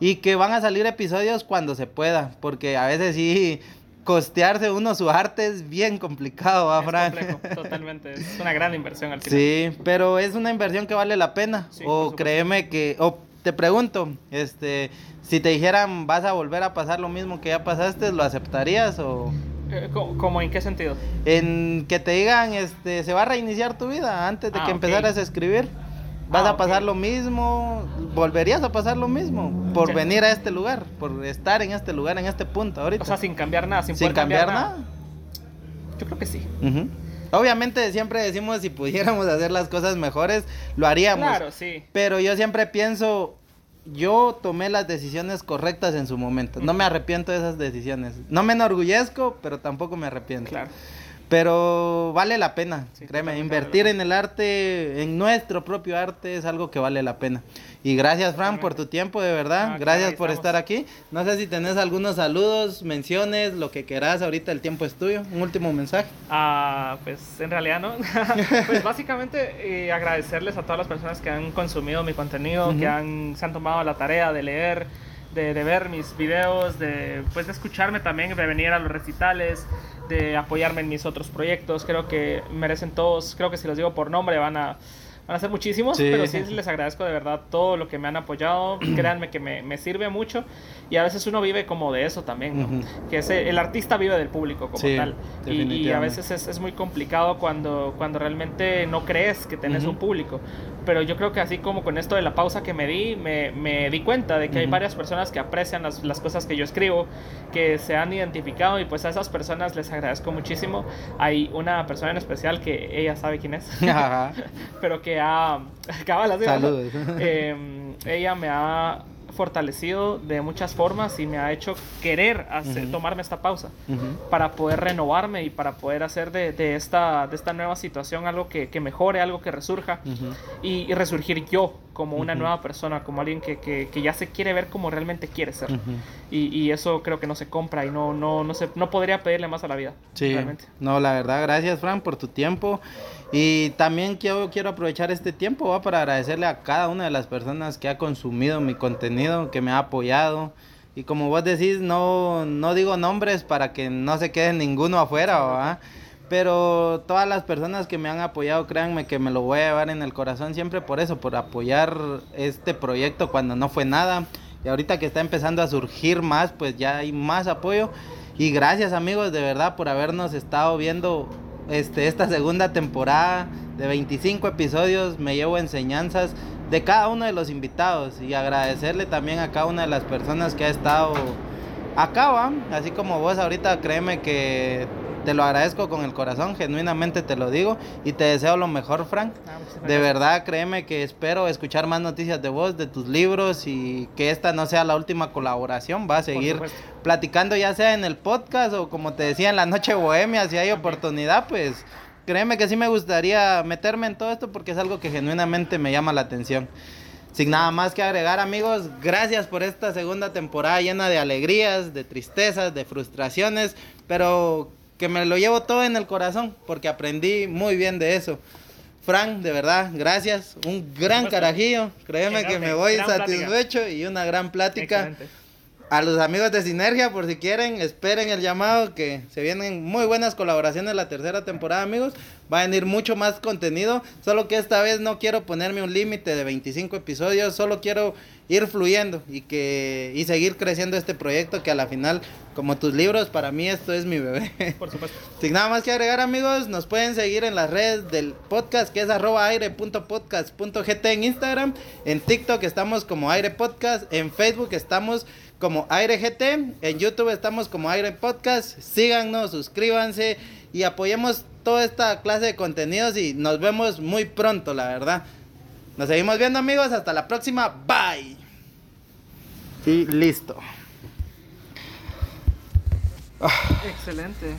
y que van a salir episodios cuando se pueda, porque a veces sí costearse uno su arte es bien complicado, ¿va, Es Fran? complejo, totalmente. Es una gran inversión al final. Sí, pero es una inversión que vale la pena. Sí, o créeme que, o te pregunto, este, si te dijeran vas a volver a pasar lo mismo que ya pasaste, ¿lo aceptarías o Eh, ¿cómo, en qué sentido? en que te digan, este, se va a reiniciar tu vida antes de Ah, que empezaras a escribir? ¿Vas Ah, a pasar lo mismo? ¿Volverías a pasar lo mismo? Por venir a este lugar, por estar en este lugar, en este punto ahorita. O sea, sin cambiar nada, sin, sin poder cambiar nada. Yo creo que sí. Obviamente siempre decimos si pudiéramos hacer las cosas mejores, lo haríamos. Claro, sí. Pero yo siempre pienso, yo tomé las decisiones correctas en su momento. No me arrepiento de esas decisiones. No me enorgullezco, pero tampoco me arrepiento. Claro. Pero vale la pena, Sí, créeme, invertir en el arte, en nuestro propio arte, es algo que vale la pena. Y gracias, Fran, por tu tiempo, de verdad. Ah, gracias por estamos. estar aquí. No sé si tenés algunos saludos, menciones, lo que querás. Ahorita el tiempo es tuyo. Un último mensaje. Ah, pues en realidad no. [LAUGHS] pues básicamente eh, agradecerles a todas las personas que han consumido mi contenido, que han, se han tomado la tarea de leer, de, de ver mis videos, de, pues, de escucharme también, de venir a los recitales, de apoyarme en mis otros proyectos. Creo que merecen todos, creo que si los digo por nombre van a... Van a ser muchísimos, Sí. pero sí les agradezco de verdad todo lo que me han apoyado. [CLEARS THROAT] Créanme que me, me sirve mucho. Y a veces uno vive como de eso también, ¿no? Ujú. Que ese- el artista vive del público como Sí, tal. Y- Y, a veces es, es muy complicado cuando, cuando realmente no crees que tenés Ujú. un público. Pero yo creo que así como con esto de la pausa que me di, me, me di cuenta de que hay Ujú. varias personas que aprecian las, las cosas que yo escribo, que se han identificado y pues a esas personas les agradezco muchísimo. Hay una persona en especial que ella sabe quién es, [LAUGHS] pero que ha... [LAUGHS] cabal. Saludos. [LAUGHS] Eh, ella me ha fortalecido de muchas formas y me ha hecho querer hacer- Ujú. tomarme esta pausa Ujú. para poder renovarme y para poder hacer de, de esta, de esta nueva situación algo que, que mejore, algo que resurja Ujú. y, y resurgir yo como una nueva persona, como alguien que, que- que ya se quiere ver como realmente quiere ser. Y, y eso creo que no se compra y no, no, no, se, no podría pedirle más a la vida. Sí, realmente. no, la verdad, gracias Fran por tu tiempo. Y también quiero, quiero aprovechar este tiempo ¿va? para agradecerle a cada una de las personas que ha consumido mi contenido, que me ha apoyado. Y como vos decís, no, no digo nombres para que no se quede ninguno afuera, ¿va? Pero todas las personas que me han apoyado, créanme que me lo voy a llevar en el corazón siempre por eso, por apoyar este proyecto cuando no fue nada. Y ahorita que está empezando a surgir más, pues ya hay más apoyo. Y gracias amigos de verdad por habernos estado viendo este, esta segunda temporada de 25 episodios. Me llevo enseñanzas de cada uno de los invitados y agradecerle también a cada una de las personas que ha estado acá, ¿va? así como vos ahorita, créeme que te lo agradezco con el corazón, genuinamente te lo digo y te deseo lo mejor, Frank. Ah, De verdad, créeme que espero escuchar más noticias de vos, de tus libros y que esta no sea la última colaboración. Va a seguir platicando ya sea en el podcast o como te decía en la noche bohemia, si hay oportunidad, pues créeme que sí me gustaría meterme en todo esto porque es algo que genuinamente me llama la atención. Sin nada más que agregar amigos, gracias por esta segunda temporada llena de alegrías, de tristezas, de frustraciones, pero que me lo llevo todo en el corazón porque aprendí muy bien de eso. Frank, de verdad, gracias. Un gran carajillo. Créeme que me voy plática. satisfecho y una gran plática. Excelente. A los amigos de Sinergia, por si quieren, esperen el llamado, que se vienen muy buenas colaboraciones la tercera temporada, amigos. Va a venir mucho más contenido, solo que esta vez no quiero ponerme un límite de 25 episodios, solo quiero ir fluyendo y que y seguir creciendo este proyecto que a la final, como tus libros, para mí esto es mi bebé. Por supuesto. [LAUGHS] Sin nada más que agregar amigos, nos pueden seguir en las redes del podcast que es arroba aire.podcast.gt en Instagram, en TikTok estamos como aire podcast, en Facebook estamos como aire GT, en YouTube estamos como aire podcast, síganos, suscríbanse y apoyemos toda esta clase de contenidos y nos vemos muy pronto, la verdad. Nos seguimos viendo amigos, hasta la próxima, bye. Y listo. Excelente.